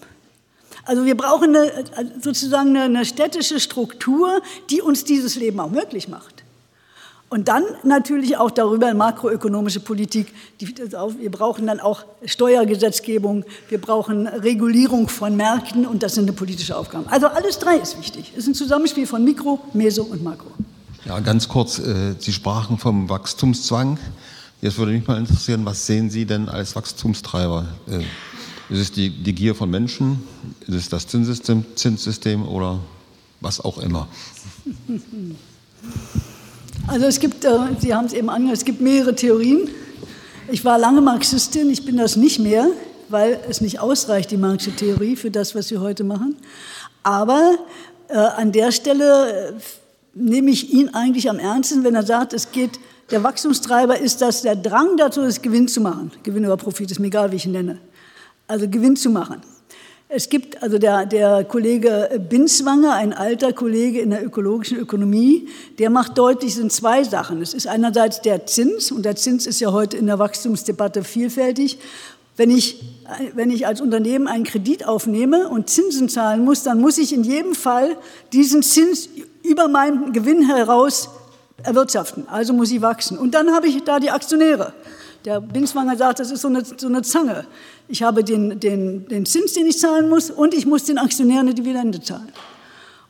Also wir brauchen eine, sozusagen eine, eine städtische Struktur, die uns dieses Leben auch möglich macht. Und dann natürlich auch darüber makroökonomische Politik. wir brauchen dann auch Steuergesetzgebung, wir brauchen Regulierung von Märkten und das sind eine politische Aufgaben. Also alles drei ist wichtig. Es ist ein Zusammenspiel von Mikro, Meso und Makro. Ja, ganz kurz, äh, Sie sprachen vom Wachstumszwang. Jetzt würde mich mal interessieren, was sehen Sie denn als Wachstumstreiber? Äh, ist es die, die Gier von Menschen? Ist es das Zinssystem, Zinssystem oder was auch immer? Also es gibt, äh, Sie haben es eben angehört, es gibt mehrere Theorien. Ich war lange Marxistin, ich bin das nicht mehr, weil es nicht ausreicht, die marxische Theorie für das, was wir heute machen. Aber äh, an der Stelle äh, nehme ich ihn eigentlich am ernsten, wenn er sagt, es geht, der Wachstumstreiber ist das, der Drang dazu ist, Gewinn zu machen. Gewinn oder Profit, ist mir egal, wie ich ihn nenne. Also Gewinn zu machen. Es gibt also der, der Kollege Binswanger, ein alter Kollege in der ökologischen Ökonomie, der macht deutlich, sind zwei Sachen. Es ist einerseits der Zins, und der Zins ist ja heute in der Wachstumsdebatte vielfältig. Wenn ich, wenn ich als Unternehmen einen Kredit aufnehme und Zinsen zahlen muss, dann muss ich in jedem Fall diesen Zins über meinen Gewinn heraus erwirtschaften. Also muss ich wachsen. Und dann habe ich da die Aktionäre. Der Binswanger sagt, das ist so eine, so eine Zange. Ich habe den, den, den Zins, den ich zahlen muss, und ich muss den Aktionären eine Dividende zahlen.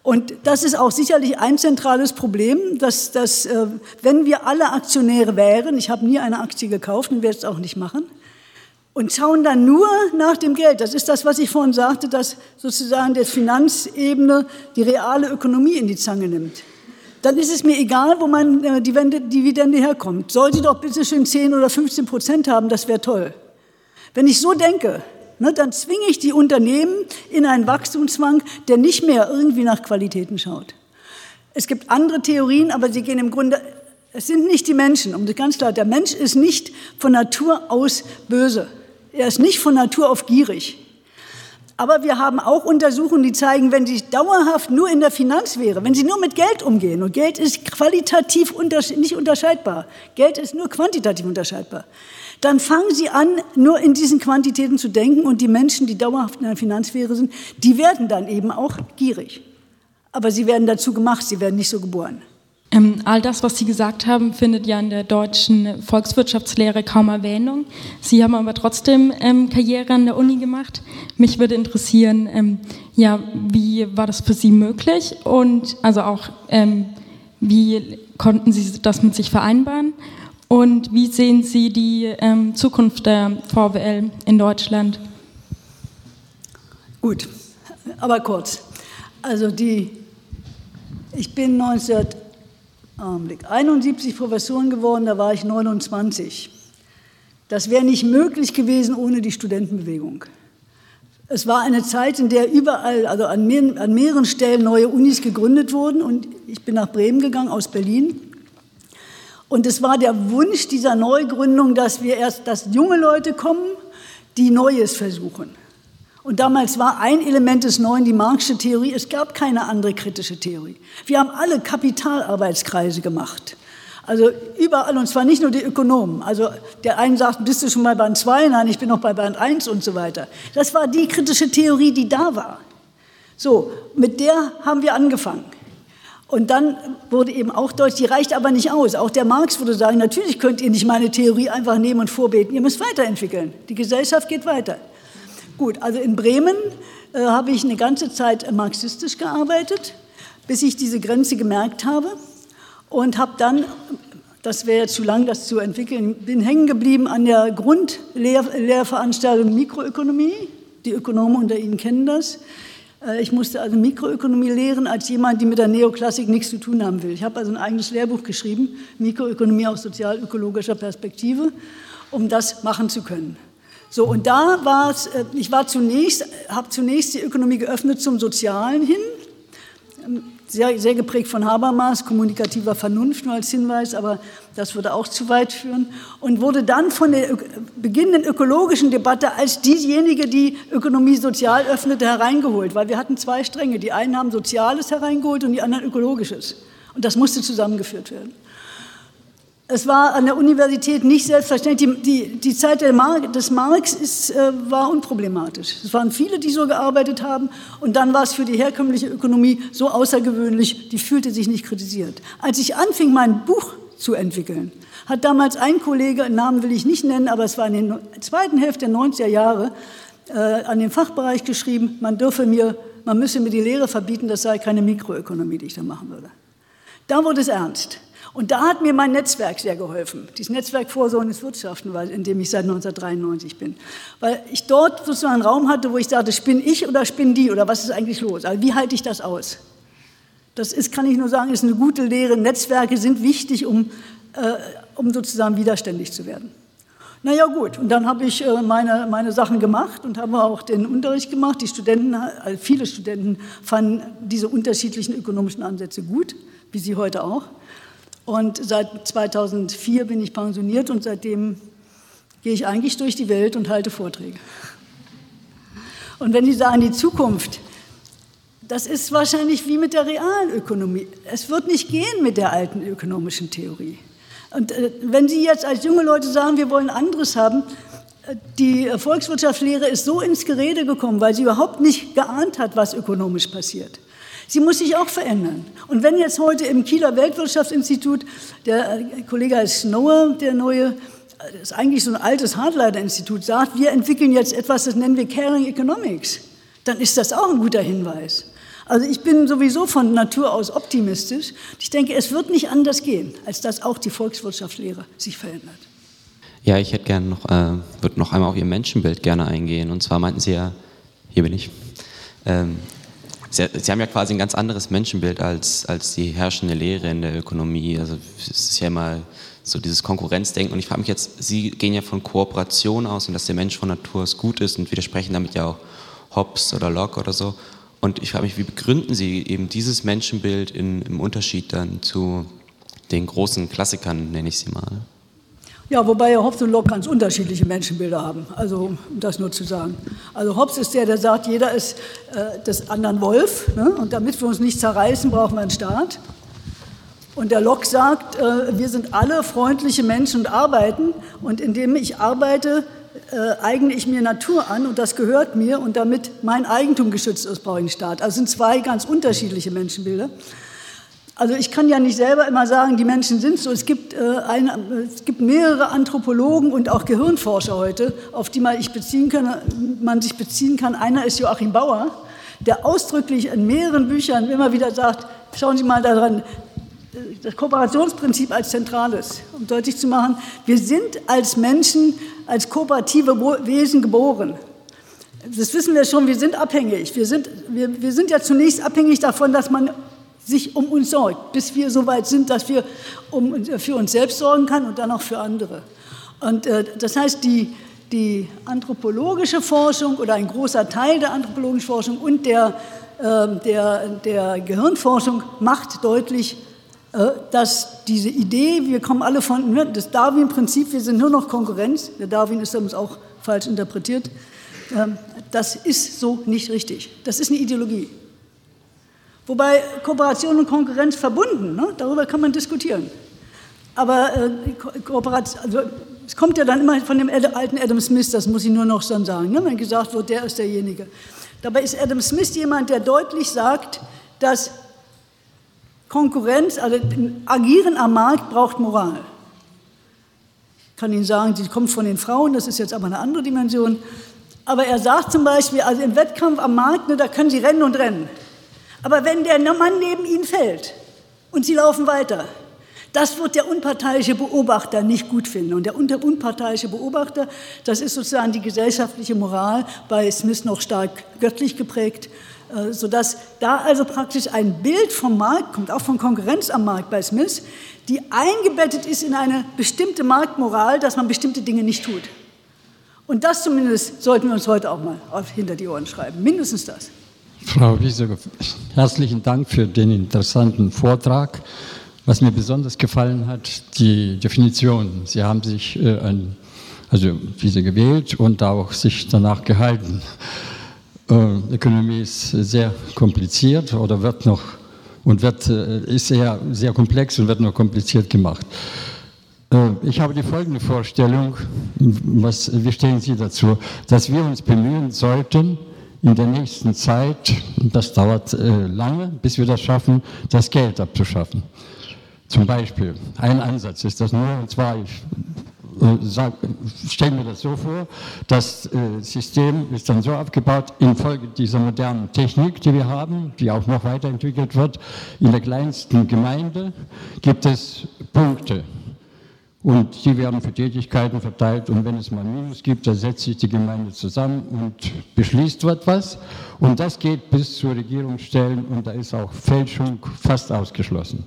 Und das ist auch sicherlich ein zentrales Problem, dass, dass äh, wenn wir alle Aktionäre wären, ich habe nie eine Aktie gekauft und werde es auch nicht machen, und schauen dann nur nach dem Geld. Das ist das, was ich vorhin sagte, dass sozusagen der Finanzebene die reale Ökonomie in die Zange nimmt dann ist es mir egal, wo meine äh, Dividende herkommt. Soll sie doch bitte schön 10 oder 15 Prozent haben, das wäre toll. Wenn ich so denke, ne, dann zwinge ich die Unternehmen in einen Wachstumszwang, der nicht mehr irgendwie nach Qualitäten schaut. Es gibt andere Theorien, aber sie gehen im Grunde, es sind nicht die Menschen, um das ganz klar, der Mensch ist nicht von Natur aus böse. Er ist nicht von Natur auf gierig. Aber wir haben auch Untersuchungen, die zeigen, wenn Sie dauerhaft nur in der Finanz wäre, wenn Sie nur mit Geld umgehen, und Geld ist qualitativ nicht unterscheidbar, Geld ist nur quantitativ unterscheidbar, dann fangen Sie an, nur in diesen Quantitäten zu denken und die Menschen, die dauerhaft in der Finanzsphäre sind, die werden dann eben auch gierig. Aber sie werden dazu gemacht, sie werden nicht so geboren. Ähm, all das, was Sie gesagt haben, findet ja in der deutschen Volkswirtschaftslehre kaum Erwähnung. Sie haben aber trotzdem ähm, Karriere an der Uni gemacht. Mich würde interessieren, ähm, ja, wie war das für Sie möglich und also auch, ähm, wie konnten Sie das mit sich vereinbaren und wie sehen Sie die ähm, Zukunft der VWL in Deutschland? Gut, aber kurz. Also die, ich bin 19 Augenblick. 71 Professoren geworden, da war ich 29. Das wäre nicht möglich gewesen ohne die Studentenbewegung. Es war eine Zeit, in der überall, also an, mehr, an mehreren Stellen neue Unis gegründet wurden und ich bin nach Bremen gegangen aus Berlin. Und es war der Wunsch dieser Neugründung, dass wir erst, dass junge Leute kommen, die Neues versuchen. Und damals war ein Element des Neuen die Marxische Theorie. Es gab keine andere kritische Theorie. Wir haben alle Kapitalarbeitskreise gemacht. Also überall, und zwar nicht nur die Ökonomen. Also der eine sagt, bist du schon bei Band 2? Nein, ich bin noch bei Band 1 und so weiter. Das war die kritische Theorie, die da war. So, mit der haben wir angefangen. Und dann wurde eben auch deutlich, die reicht aber nicht aus. Auch der Marx würde sagen, natürlich könnt ihr nicht meine Theorie einfach nehmen und vorbeten. Ihr müsst weiterentwickeln. Die Gesellschaft geht weiter. Gut, also in Bremen äh, habe ich eine ganze Zeit marxistisch gearbeitet, bis ich diese Grenze gemerkt habe und habe dann, das wäre zu lang, das zu entwickeln, bin hängen geblieben an der Grundlehrveranstaltung Mikroökonomie. Die Ökonomen unter Ihnen kennen das. Äh, ich musste also Mikroökonomie lehren als jemand, die mit der Neoklassik nichts zu tun haben will. Ich habe also ein eigenes Lehrbuch geschrieben, Mikroökonomie aus sozialökologischer Perspektive, um das machen zu können. So, und da war es, äh, ich war zunächst, habe zunächst die Ökonomie geöffnet zum Sozialen hin, sehr, sehr geprägt von Habermas, kommunikativer Vernunft nur als Hinweis, aber das würde auch zu weit führen. Und wurde dann von der beginnenden ökologischen Debatte als diejenige, die Ökonomie sozial öffnete, hereingeholt, weil wir hatten zwei Stränge. Die einen haben Soziales hereingeholt und die anderen Ökologisches. Und das musste zusammengeführt werden. Es war an der Universität nicht selbstverständlich. Die, die, die Zeit Mar des Marx ist, äh, war unproblematisch. Es waren viele, die so gearbeitet haben. Und dann war es für die herkömmliche Ökonomie so außergewöhnlich, die fühlte sich nicht kritisiert. Als ich anfing, mein Buch zu entwickeln, hat damals ein Kollege, Namen will ich nicht nennen, aber es war in der zweiten Hälfte der 90er Jahre, äh, an den Fachbereich geschrieben, man dürfe mir, man müsse mir die Lehre verbieten, das sei keine Mikroökonomie, die ich da machen würde. Da wurde es ernst. Und da hat mir mein Netzwerk sehr geholfen, dieses Netzwerk Vorsorgendes Wirtschaften, in dem ich seit 1993 bin. Weil ich dort sozusagen einen Raum hatte, wo ich dachte, spinne ich oder spinnen die oder was ist eigentlich los? Also wie halte ich das aus? Das ist, kann ich nur sagen, ist eine gute Lehre. Netzwerke sind wichtig, um, äh, um sozusagen widerständig zu werden. Naja gut, und dann habe ich äh, meine, meine Sachen gemacht und habe auch den Unterricht gemacht. Die Studenten, also viele Studenten fanden diese unterschiedlichen ökonomischen Ansätze gut, wie Sie heute auch. Und seit 2004 bin ich pensioniert und seitdem gehe ich eigentlich durch die Welt und halte Vorträge. Und wenn Sie sagen, die Zukunft, das ist wahrscheinlich wie mit der realen Ökonomie. Es wird nicht gehen mit der alten ökonomischen Theorie. Und äh, wenn Sie jetzt als junge Leute sagen, wir wollen anderes haben, äh, die Volkswirtschaftslehre ist so ins Gerede gekommen, weil sie überhaupt nicht geahnt hat, was ökonomisch passiert. Sie muss sich auch verändern. Und wenn jetzt heute im Kieler Weltwirtschaftsinstitut, der äh, Kollege heißt der neue, das äh, ist eigentlich so ein altes Hardliner-Institut, sagt, wir entwickeln jetzt etwas, das nennen wir Caring Economics, dann ist das auch ein guter Hinweis. Also ich bin sowieso von Natur aus optimistisch. Ich denke, es wird nicht anders gehen, als dass auch die Volkswirtschaftslehre sich verändert. Ja, ich hätte gerne noch, äh, würde noch einmal auf Ihr Menschenbild gerne eingehen. Und zwar meinten Sie ja, hier bin ich, ähm, Sie, Sie, haben ja quasi ein ganz anderes Menschenbild als, als die herrschende Lehre in der Ökonomie. Also es ist ja immer so dieses Konkurrenzdenken. Und ich frage mich jetzt, Sie gehen ja von Kooperation aus und dass der Mensch von Natur aus gut ist und widersprechen damit ja auch Hobbes oder Locke oder so. Und ich frage mich, wie begründen Sie eben dieses Menschenbild in, im Unterschied dann zu den großen Klassikern, nenne ich sie mal? Ja, wobei ja Hobbes und Locke ganz unterschiedliche Menschenbilder haben, also um das nur zu sagen. Also Hobbes ist der, der sagt, jeder ist äh, des anderen Wolf ne? und damit wir uns nicht zerreißen, brauchen wir einen Staat. Und der Locke sagt, äh, wir sind alle freundliche Menschen und arbeiten und indem ich arbeite, äh, eigne ich mir Natur an und das gehört mir und damit mein Eigentum geschützt ist, brauche ich einen Staat. Also sind zwei ganz unterschiedliche Menschenbilder. Also ich kann ja nicht selber immer sagen, die Menschen sind so. Es gibt, äh, eine, es gibt mehrere Anthropologen und auch Gehirnforscher heute, auf die man, ich beziehen kann, man sich beziehen kann. Einer ist Joachim Bauer, der ausdrücklich in mehreren Büchern immer wieder sagt, schauen Sie mal daran, das Kooperationsprinzip als zentrales, um deutlich zu machen, wir sind als Menschen, als kooperative Wesen geboren. Das wissen wir schon, wir sind abhängig. Wir sind, wir, wir sind ja zunächst abhängig davon, dass man sich um uns sorgt, bis wir so weit sind, dass wir um, für uns selbst sorgen können und dann auch für andere. Und äh, das heißt, die, die anthropologische Forschung oder ein großer Teil der anthropologischen Forschung und der, äh, der, der Gehirnforschung macht deutlich, äh, dass diese Idee, wir kommen alle von, ne, das Darwin-Prinzip, wir sind nur noch Konkurrenz, der Darwin ist uns auch falsch interpretiert, ähm, das ist so nicht richtig. Das ist eine Ideologie. Wobei Kooperation und Konkurrenz verbunden, ne? darüber kann man diskutieren. Aber äh, Kooperation, also, es kommt ja dann immer von dem alten Adam Smith, das muss ich nur noch dann sagen, ne? wenn gesagt wird, der ist derjenige. Dabei ist Adam Smith jemand, der deutlich sagt, dass Konkurrenz, also Agieren am Markt braucht Moral. Ich kann Ihnen sagen, sie kommt von den Frauen, das ist jetzt aber eine andere Dimension. Aber er sagt zum Beispiel, also im Wettkampf am Markt, ne, da können Sie rennen und rennen. Aber wenn der Mann neben ihnen fällt und sie laufen weiter, das wird der unparteiische Beobachter nicht gut finden. Und der unparteiische Beobachter, das ist sozusagen die gesellschaftliche Moral, bei Smith noch stark göttlich geprägt, äh, sodass da also praktisch ein Bild vom Markt kommt, auch von Konkurrenz am Markt bei Smith, die eingebettet ist in eine bestimmte Marktmoral, dass man bestimmte Dinge nicht tut. Und das zumindest sollten wir uns heute auch mal hinter die Ohren schreiben, mindestens das. Frau Wiese, herzlichen Dank für den interessanten Vortrag. Was mir besonders gefallen hat, die Definition. Sie haben sich äh, ein, also diese gewählt und auch sich danach gehalten. Äh, Ökonomie ist sehr kompliziert oder wird noch und wird, äh, ist sehr, sehr komplex und wird noch kompliziert gemacht. Äh, ich habe die folgende Vorstellung, was, wie stehen Sie dazu, dass wir uns bemühen sollten, in der nächsten Zeit, das dauert äh, lange, bis wir das schaffen, das Geld abzuschaffen. Zum Beispiel, ein Ansatz ist das nur, und zwar, ich äh, stelle mir das so vor, das äh, System ist dann so aufgebaut, infolge dieser modernen Technik, die wir haben, die auch noch weiterentwickelt wird, in der kleinsten Gemeinde gibt es Punkte. Und die werden für Tätigkeiten verteilt und wenn es mal Minus gibt, dann setzt sich die Gemeinde zusammen und beschließt etwas. Und das geht bis zur Regierungsstellen und da ist auch Fälschung fast ausgeschlossen.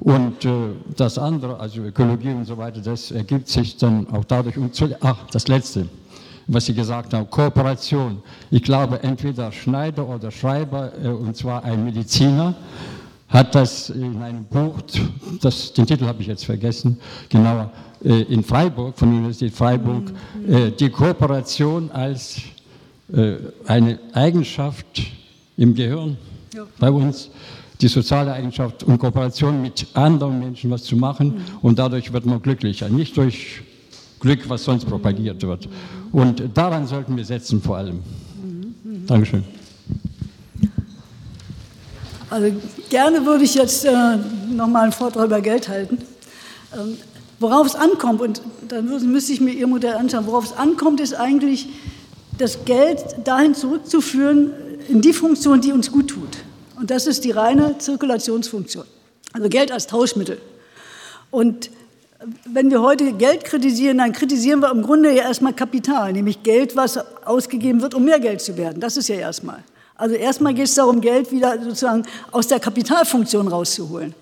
Und äh, das andere, also Ökologie und so weiter, das ergibt sich dann auch dadurch. Und zu, ach, das Letzte, was Sie gesagt haben, Kooperation. Ich glaube, entweder Schneider oder Schreiber, äh, und zwar ein Mediziner, hat das in einem Buch, das, den Titel habe ich jetzt vergessen, genauer, äh, in Freiburg, von der Universität Freiburg, äh, die Kooperation als äh, eine Eigenschaft im Gehirn bei uns, die soziale Eigenschaft und Kooperation mit anderen Menschen was zu machen und dadurch wird man glücklicher, nicht durch Glück, was sonst propagiert wird. Und daran sollten wir setzen vor allem. Dankeschön. Also gerne würde ich jetzt äh, nochmal einen Vortrag über Geld halten. Ähm, worauf es ankommt, und dann müsste ich mir Ihr Modell anschauen, worauf es ankommt, ist eigentlich, das Geld dahin zurückzuführen, in die Funktion, die uns gut tut. Und das ist die reine Zirkulationsfunktion. Also Geld als Tauschmittel. Und wenn wir heute Geld kritisieren, dann kritisieren wir im Grunde ja erstmal Kapital, nämlich Geld, was ausgegeben wird, um mehr Geld zu werden. Das ist ja erstmal. Also erstmal geht es darum, Geld wieder sozusagen aus der Kapitalfunktion rauszuholen.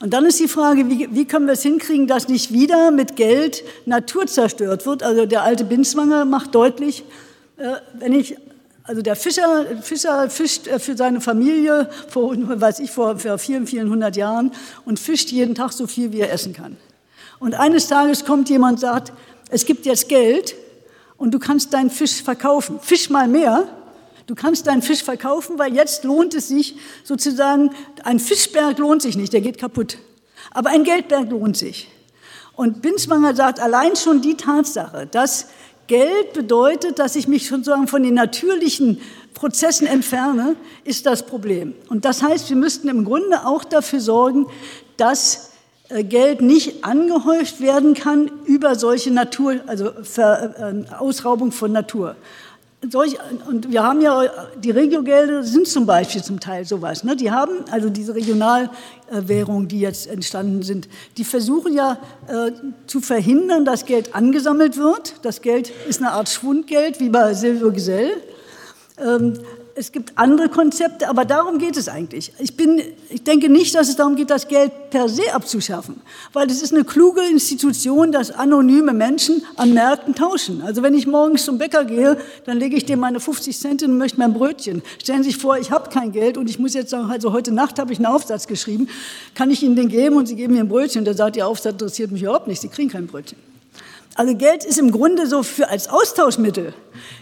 Und dann ist die Frage, wie, wie können wir es hinkriegen, dass nicht wieder mit Geld Natur zerstört wird. Also der alte Binswanger macht deutlich, äh, wenn ich also der Fischer, Fischer fischt äh, für seine Familie vor, weiß ich, vor, vor vielen, vielen hundert Jahren und fischt jeden Tag so viel, wie er essen kann. Und eines Tages kommt jemand und sagt, es gibt jetzt Geld und du kannst deinen Fisch verkaufen. Fisch mal mehr Du kannst deinen Fisch verkaufen, weil jetzt lohnt es sich sozusagen, ein Fischberg lohnt sich nicht, der geht kaputt. Aber ein Geldberg lohnt sich. Und Binswanger sagt, allein schon die Tatsache, dass Geld bedeutet, dass ich mich sozusagen von den natürlichen Prozessen entferne, ist das Problem. Und das heißt, wir müssten im Grunde auch dafür sorgen, dass äh, Geld nicht angehäuft werden kann über solche Natur, also Ver, äh, Ausraubung von Natur solch, und wir haben ja, die Regiogelder sind zum Beispiel zum Teil sowas. Ne? Die haben, also diese Regionalwährungen, die jetzt entstanden sind, die versuchen ja äh, zu verhindern, dass Geld angesammelt wird. Das Geld ist eine Art Schwundgeld, wie bei Silvio Gesell. Ähm, es gibt andere Konzepte, aber darum geht es eigentlich. Ich, bin, ich denke nicht, dass es darum geht, das Geld per se abzuschaffen, weil es ist eine kluge Institution, dass anonyme Menschen an Märkten tauschen. Also wenn ich morgens zum Bäcker gehe, dann lege ich dem meine 50 Cent und möchte mein Brötchen. Stellen Sie sich vor, ich habe kein Geld und ich muss jetzt sagen, also heute Nacht habe ich einen Aufsatz geschrieben, kann ich Ihnen den geben und Sie geben mir ein Brötchen. Der sagt, Ihr Aufsatz interessiert mich überhaupt nicht, Sie kriegen kein Brötchen. Also Geld ist im Grunde so für als Austauschmittel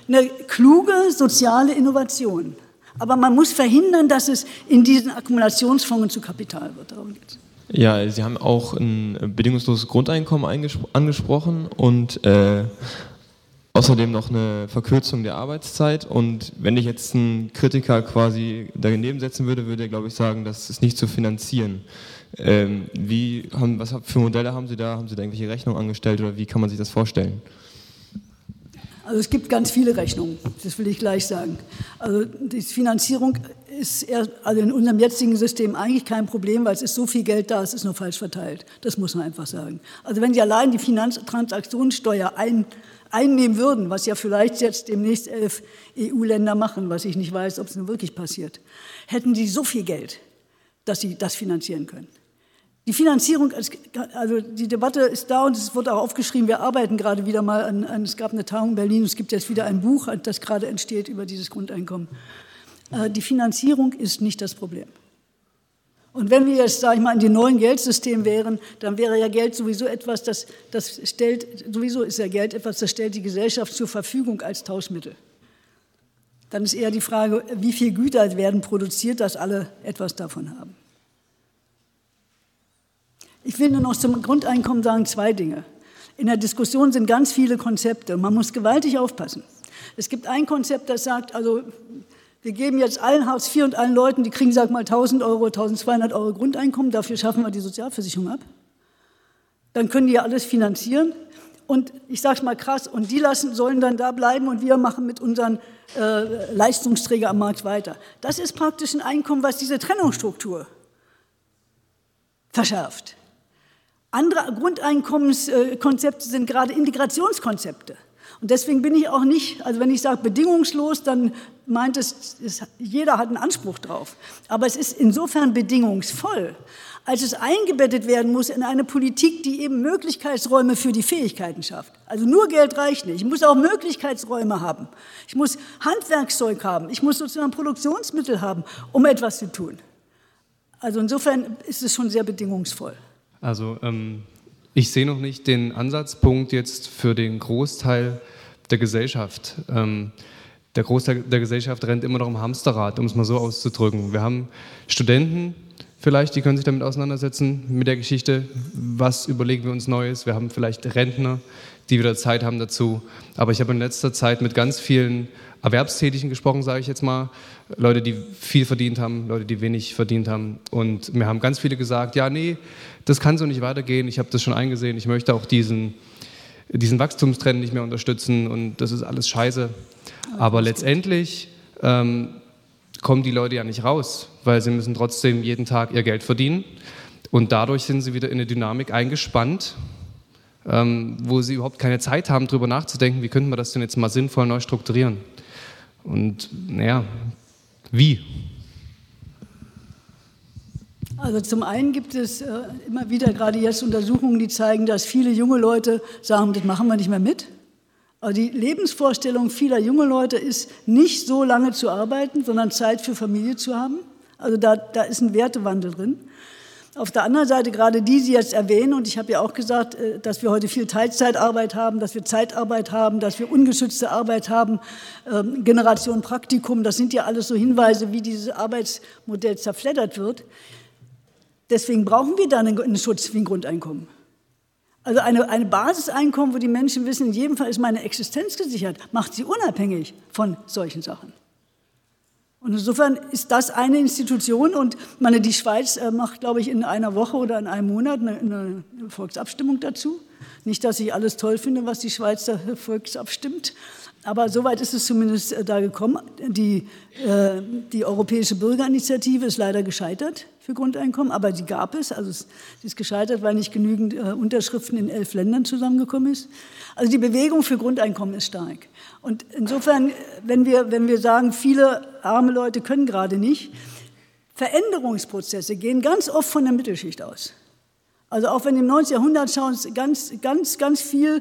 eine kluge soziale Innovation. Aber man muss verhindern, dass es in diesen Akkumulationsfonds zu Kapital wird. Darum geht's. Ja, Sie haben auch ein bedingungsloses Grundeinkommen angesprochen und äh, außerdem noch eine Verkürzung der Arbeitszeit. Und wenn ich jetzt einen Kritiker quasi daneben setzen würde, würde er, glaube ich, sagen, das ist nicht zu finanzieren. Ähm, wie haben, was für Modelle haben Sie da? Haben Sie da irgendwelche Rechnungen angestellt oder wie kann man sich das vorstellen? Also es gibt ganz viele Rechnungen, das will ich gleich sagen. Also die Finanzierung ist eher, also in unserem jetzigen System eigentlich kein Problem, weil es ist so viel Geld da, es ist nur falsch verteilt. Das muss man einfach sagen. Also wenn Sie allein die Finanztransaktionssteuer ein, einnehmen würden, was ja vielleicht jetzt demnächst elf EU-Länder machen, was ich nicht weiß, ob es nun wirklich passiert, hätten Sie so viel Geld, dass Sie das finanzieren können. Die Finanzierung, also die Debatte ist da und es wurde auch aufgeschrieben, wir arbeiten gerade wieder mal an, an es gab eine Tagung in Berlin, es gibt jetzt wieder ein Buch, das gerade entsteht über dieses Grundeinkommen. Äh, die Finanzierung ist nicht das Problem. Und wenn wir jetzt, sage ich mal, in dem neuen Geldsystem wären, dann wäre ja Geld sowieso etwas, das, das stellt, sowieso ist ja Geld etwas, das stellt die Gesellschaft zur Verfügung als Tauschmittel. Dann ist eher die Frage, wie viel Güter werden produziert, dass alle etwas davon haben. Ich will nur noch zum Grundeinkommen sagen zwei Dinge. In der Diskussion sind ganz viele Konzepte. Man muss gewaltig aufpassen. Es gibt ein Konzept, das sagt, also wir geben jetzt allen Hartz IV und allen Leuten, die kriegen, sag mal, 1000 Euro, 1200 Euro Grundeinkommen, dafür schaffen wir die Sozialversicherung ab. Dann können die ja alles finanzieren. Und ich sage mal krass, und die lassen, sollen dann da bleiben und wir machen mit unseren äh, Leistungsträgern am Markt weiter. Das ist praktisch ein Einkommen, was diese Trennungsstruktur verschärft. Andere Grundeinkommenskonzepte sind gerade Integrationskonzepte. Und deswegen bin ich auch nicht, also wenn ich sage bedingungslos, dann meint es, es, jeder hat einen Anspruch drauf. Aber es ist insofern bedingungsvoll, als es eingebettet werden muss in eine Politik, die eben Möglichkeitsräume für die Fähigkeiten schafft. Also nur Geld reicht nicht. Ich muss auch Möglichkeitsräume haben. Ich muss Handwerkszeug haben. Ich muss sozusagen Produktionsmittel haben, um etwas zu tun. Also insofern ist es schon sehr bedingungsvoll. Also ähm, ich sehe noch nicht den Ansatzpunkt jetzt für den Großteil der Gesellschaft. Ähm, der Großteil der Gesellschaft rennt immer noch im Hamsterrad, um es mal so auszudrücken. Wir haben Studenten, vielleicht, die können sich damit auseinandersetzen, mit der Geschichte, was überlegen wir uns Neues. Wir haben vielleicht Rentner, die wieder Zeit haben dazu. Aber ich habe in letzter Zeit mit ganz vielen Erwerbstätigen gesprochen, sage ich jetzt mal. Leute, die viel verdient haben, Leute, die wenig verdient haben. Und mir haben ganz viele gesagt, ja, nee, das kann so nicht weitergehen. Ich habe das schon eingesehen. Ich möchte auch diesen, diesen Wachstumstrend nicht mehr unterstützen und das ist alles scheiße. Aber letztendlich ähm, kommen die Leute ja nicht raus, weil sie müssen trotzdem jeden Tag ihr Geld verdienen. Und dadurch sind sie wieder in eine Dynamik eingespannt, ähm, wo sie überhaupt keine Zeit haben, darüber nachzudenken, wie könnten wir das denn jetzt mal sinnvoll neu strukturieren. Und naja, wie? Also zum einen gibt es äh, immer wieder gerade jetzt Untersuchungen, die zeigen, dass viele junge Leute sagen, das machen wir nicht mehr mit. Aber die Lebensvorstellung vieler junger Leute ist nicht so lange zu arbeiten, sondern Zeit für Familie zu haben. Also da, da ist ein Wertewandel drin. Auf der anderen Seite gerade die, Sie jetzt erwähnen, und ich habe ja auch gesagt, äh, dass wir heute viel Teilzeitarbeit haben, dass wir Zeitarbeit haben, dass wir ungeschützte Arbeit haben, ähm, Generation Praktikum, das sind ja alles so Hinweise, wie dieses Arbeitsmodell zerfleddert wird. Deswegen brauchen wir da einen Schutz wie ein Grundeinkommen. Also eine, eine Basiseinkommen, wo die Menschen wissen, in jedem Fall ist meine Existenz gesichert, macht sie unabhängig von solchen Sachen. Und insofern ist das eine Institution und meine, die Schweiz äh, macht, glaube ich, in einer Woche oder in einem Monat eine, Volksabstimmung dazu. Nicht, dass ich alles toll finde, was die Schweiz da volksabstimmt, aber soweit ist es zumindest äh, da gekommen. Die, äh, die Europäische Bürgerinitiative ist leider gescheitert für Grundeinkommen, aber die gab es. Also sie ist gescheitert, weil nicht genügend äh, Unterschriften in elf Ländern zusammengekommen ist. Also die Bewegung für Grundeinkommen ist stark. Und insofern, wenn wir, wenn wir sagen, viele arme Leute können gerade nicht, Veränderungsprozesse gehen ganz oft von der Mittelschicht aus. Also auch wenn im 19. Jahrhundert schauen, ganz, ganz, ganz viel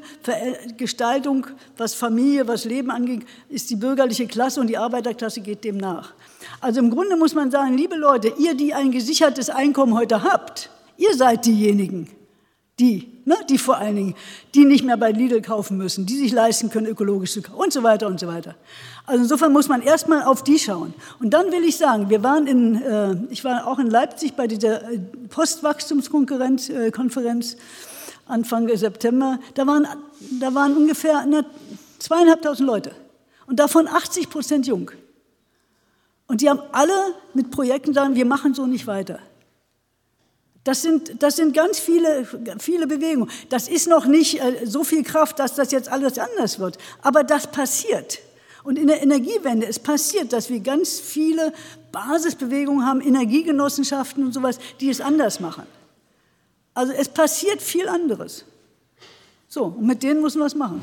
Gestaltung, was Familie, was Leben angeht, ist die bürgerliche Klasse und die Arbeiterklasse geht dem nach. Also im Grunde muss man sagen, liebe Leute, ihr, die ein gesichertes Einkommen heute habt, ihr seid diejenigen, die, ne, die vor allen Dingen, die nicht mehr bei Lidl kaufen müssen, die sich leisten können, ökologisch zu kaufen und so weiter und so weiter. Also insofern muss man erstmal auf die schauen. Und dann will ich sagen, wir waren in, äh, ich war auch in Leipzig bei dieser äh, Postwachstumskonferenz, äh, Anfang September. Da waren, da waren ungefähr ne, zweieinhalbtausend Leute und davon 80 Prozent jung. Und die haben alle mit Projekten gesagt, wir machen so nicht weiter. Das sind, das sind ganz viele, viele Bewegungen. Das ist noch nicht äh, so viel Kraft, dass das jetzt alles anders wird. Aber das passiert. Und in der Energiewende, es passiert, dass wir ganz viele Basisbewegungen haben, Energiegenossenschaften und sowas, die es anders machen. Also es passiert viel anderes. So, und mit denen muss man was machen.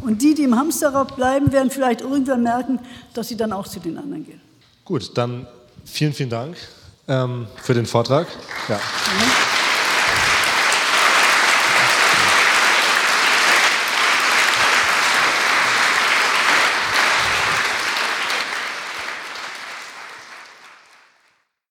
Und die, die im Hamsterrad bleiben, werden vielleicht irgendwann merken, dass sie dann auch zu den anderen gehen. Gut, dann vielen, vielen Dank ähm, für den Vortrag. Ja. Mhm.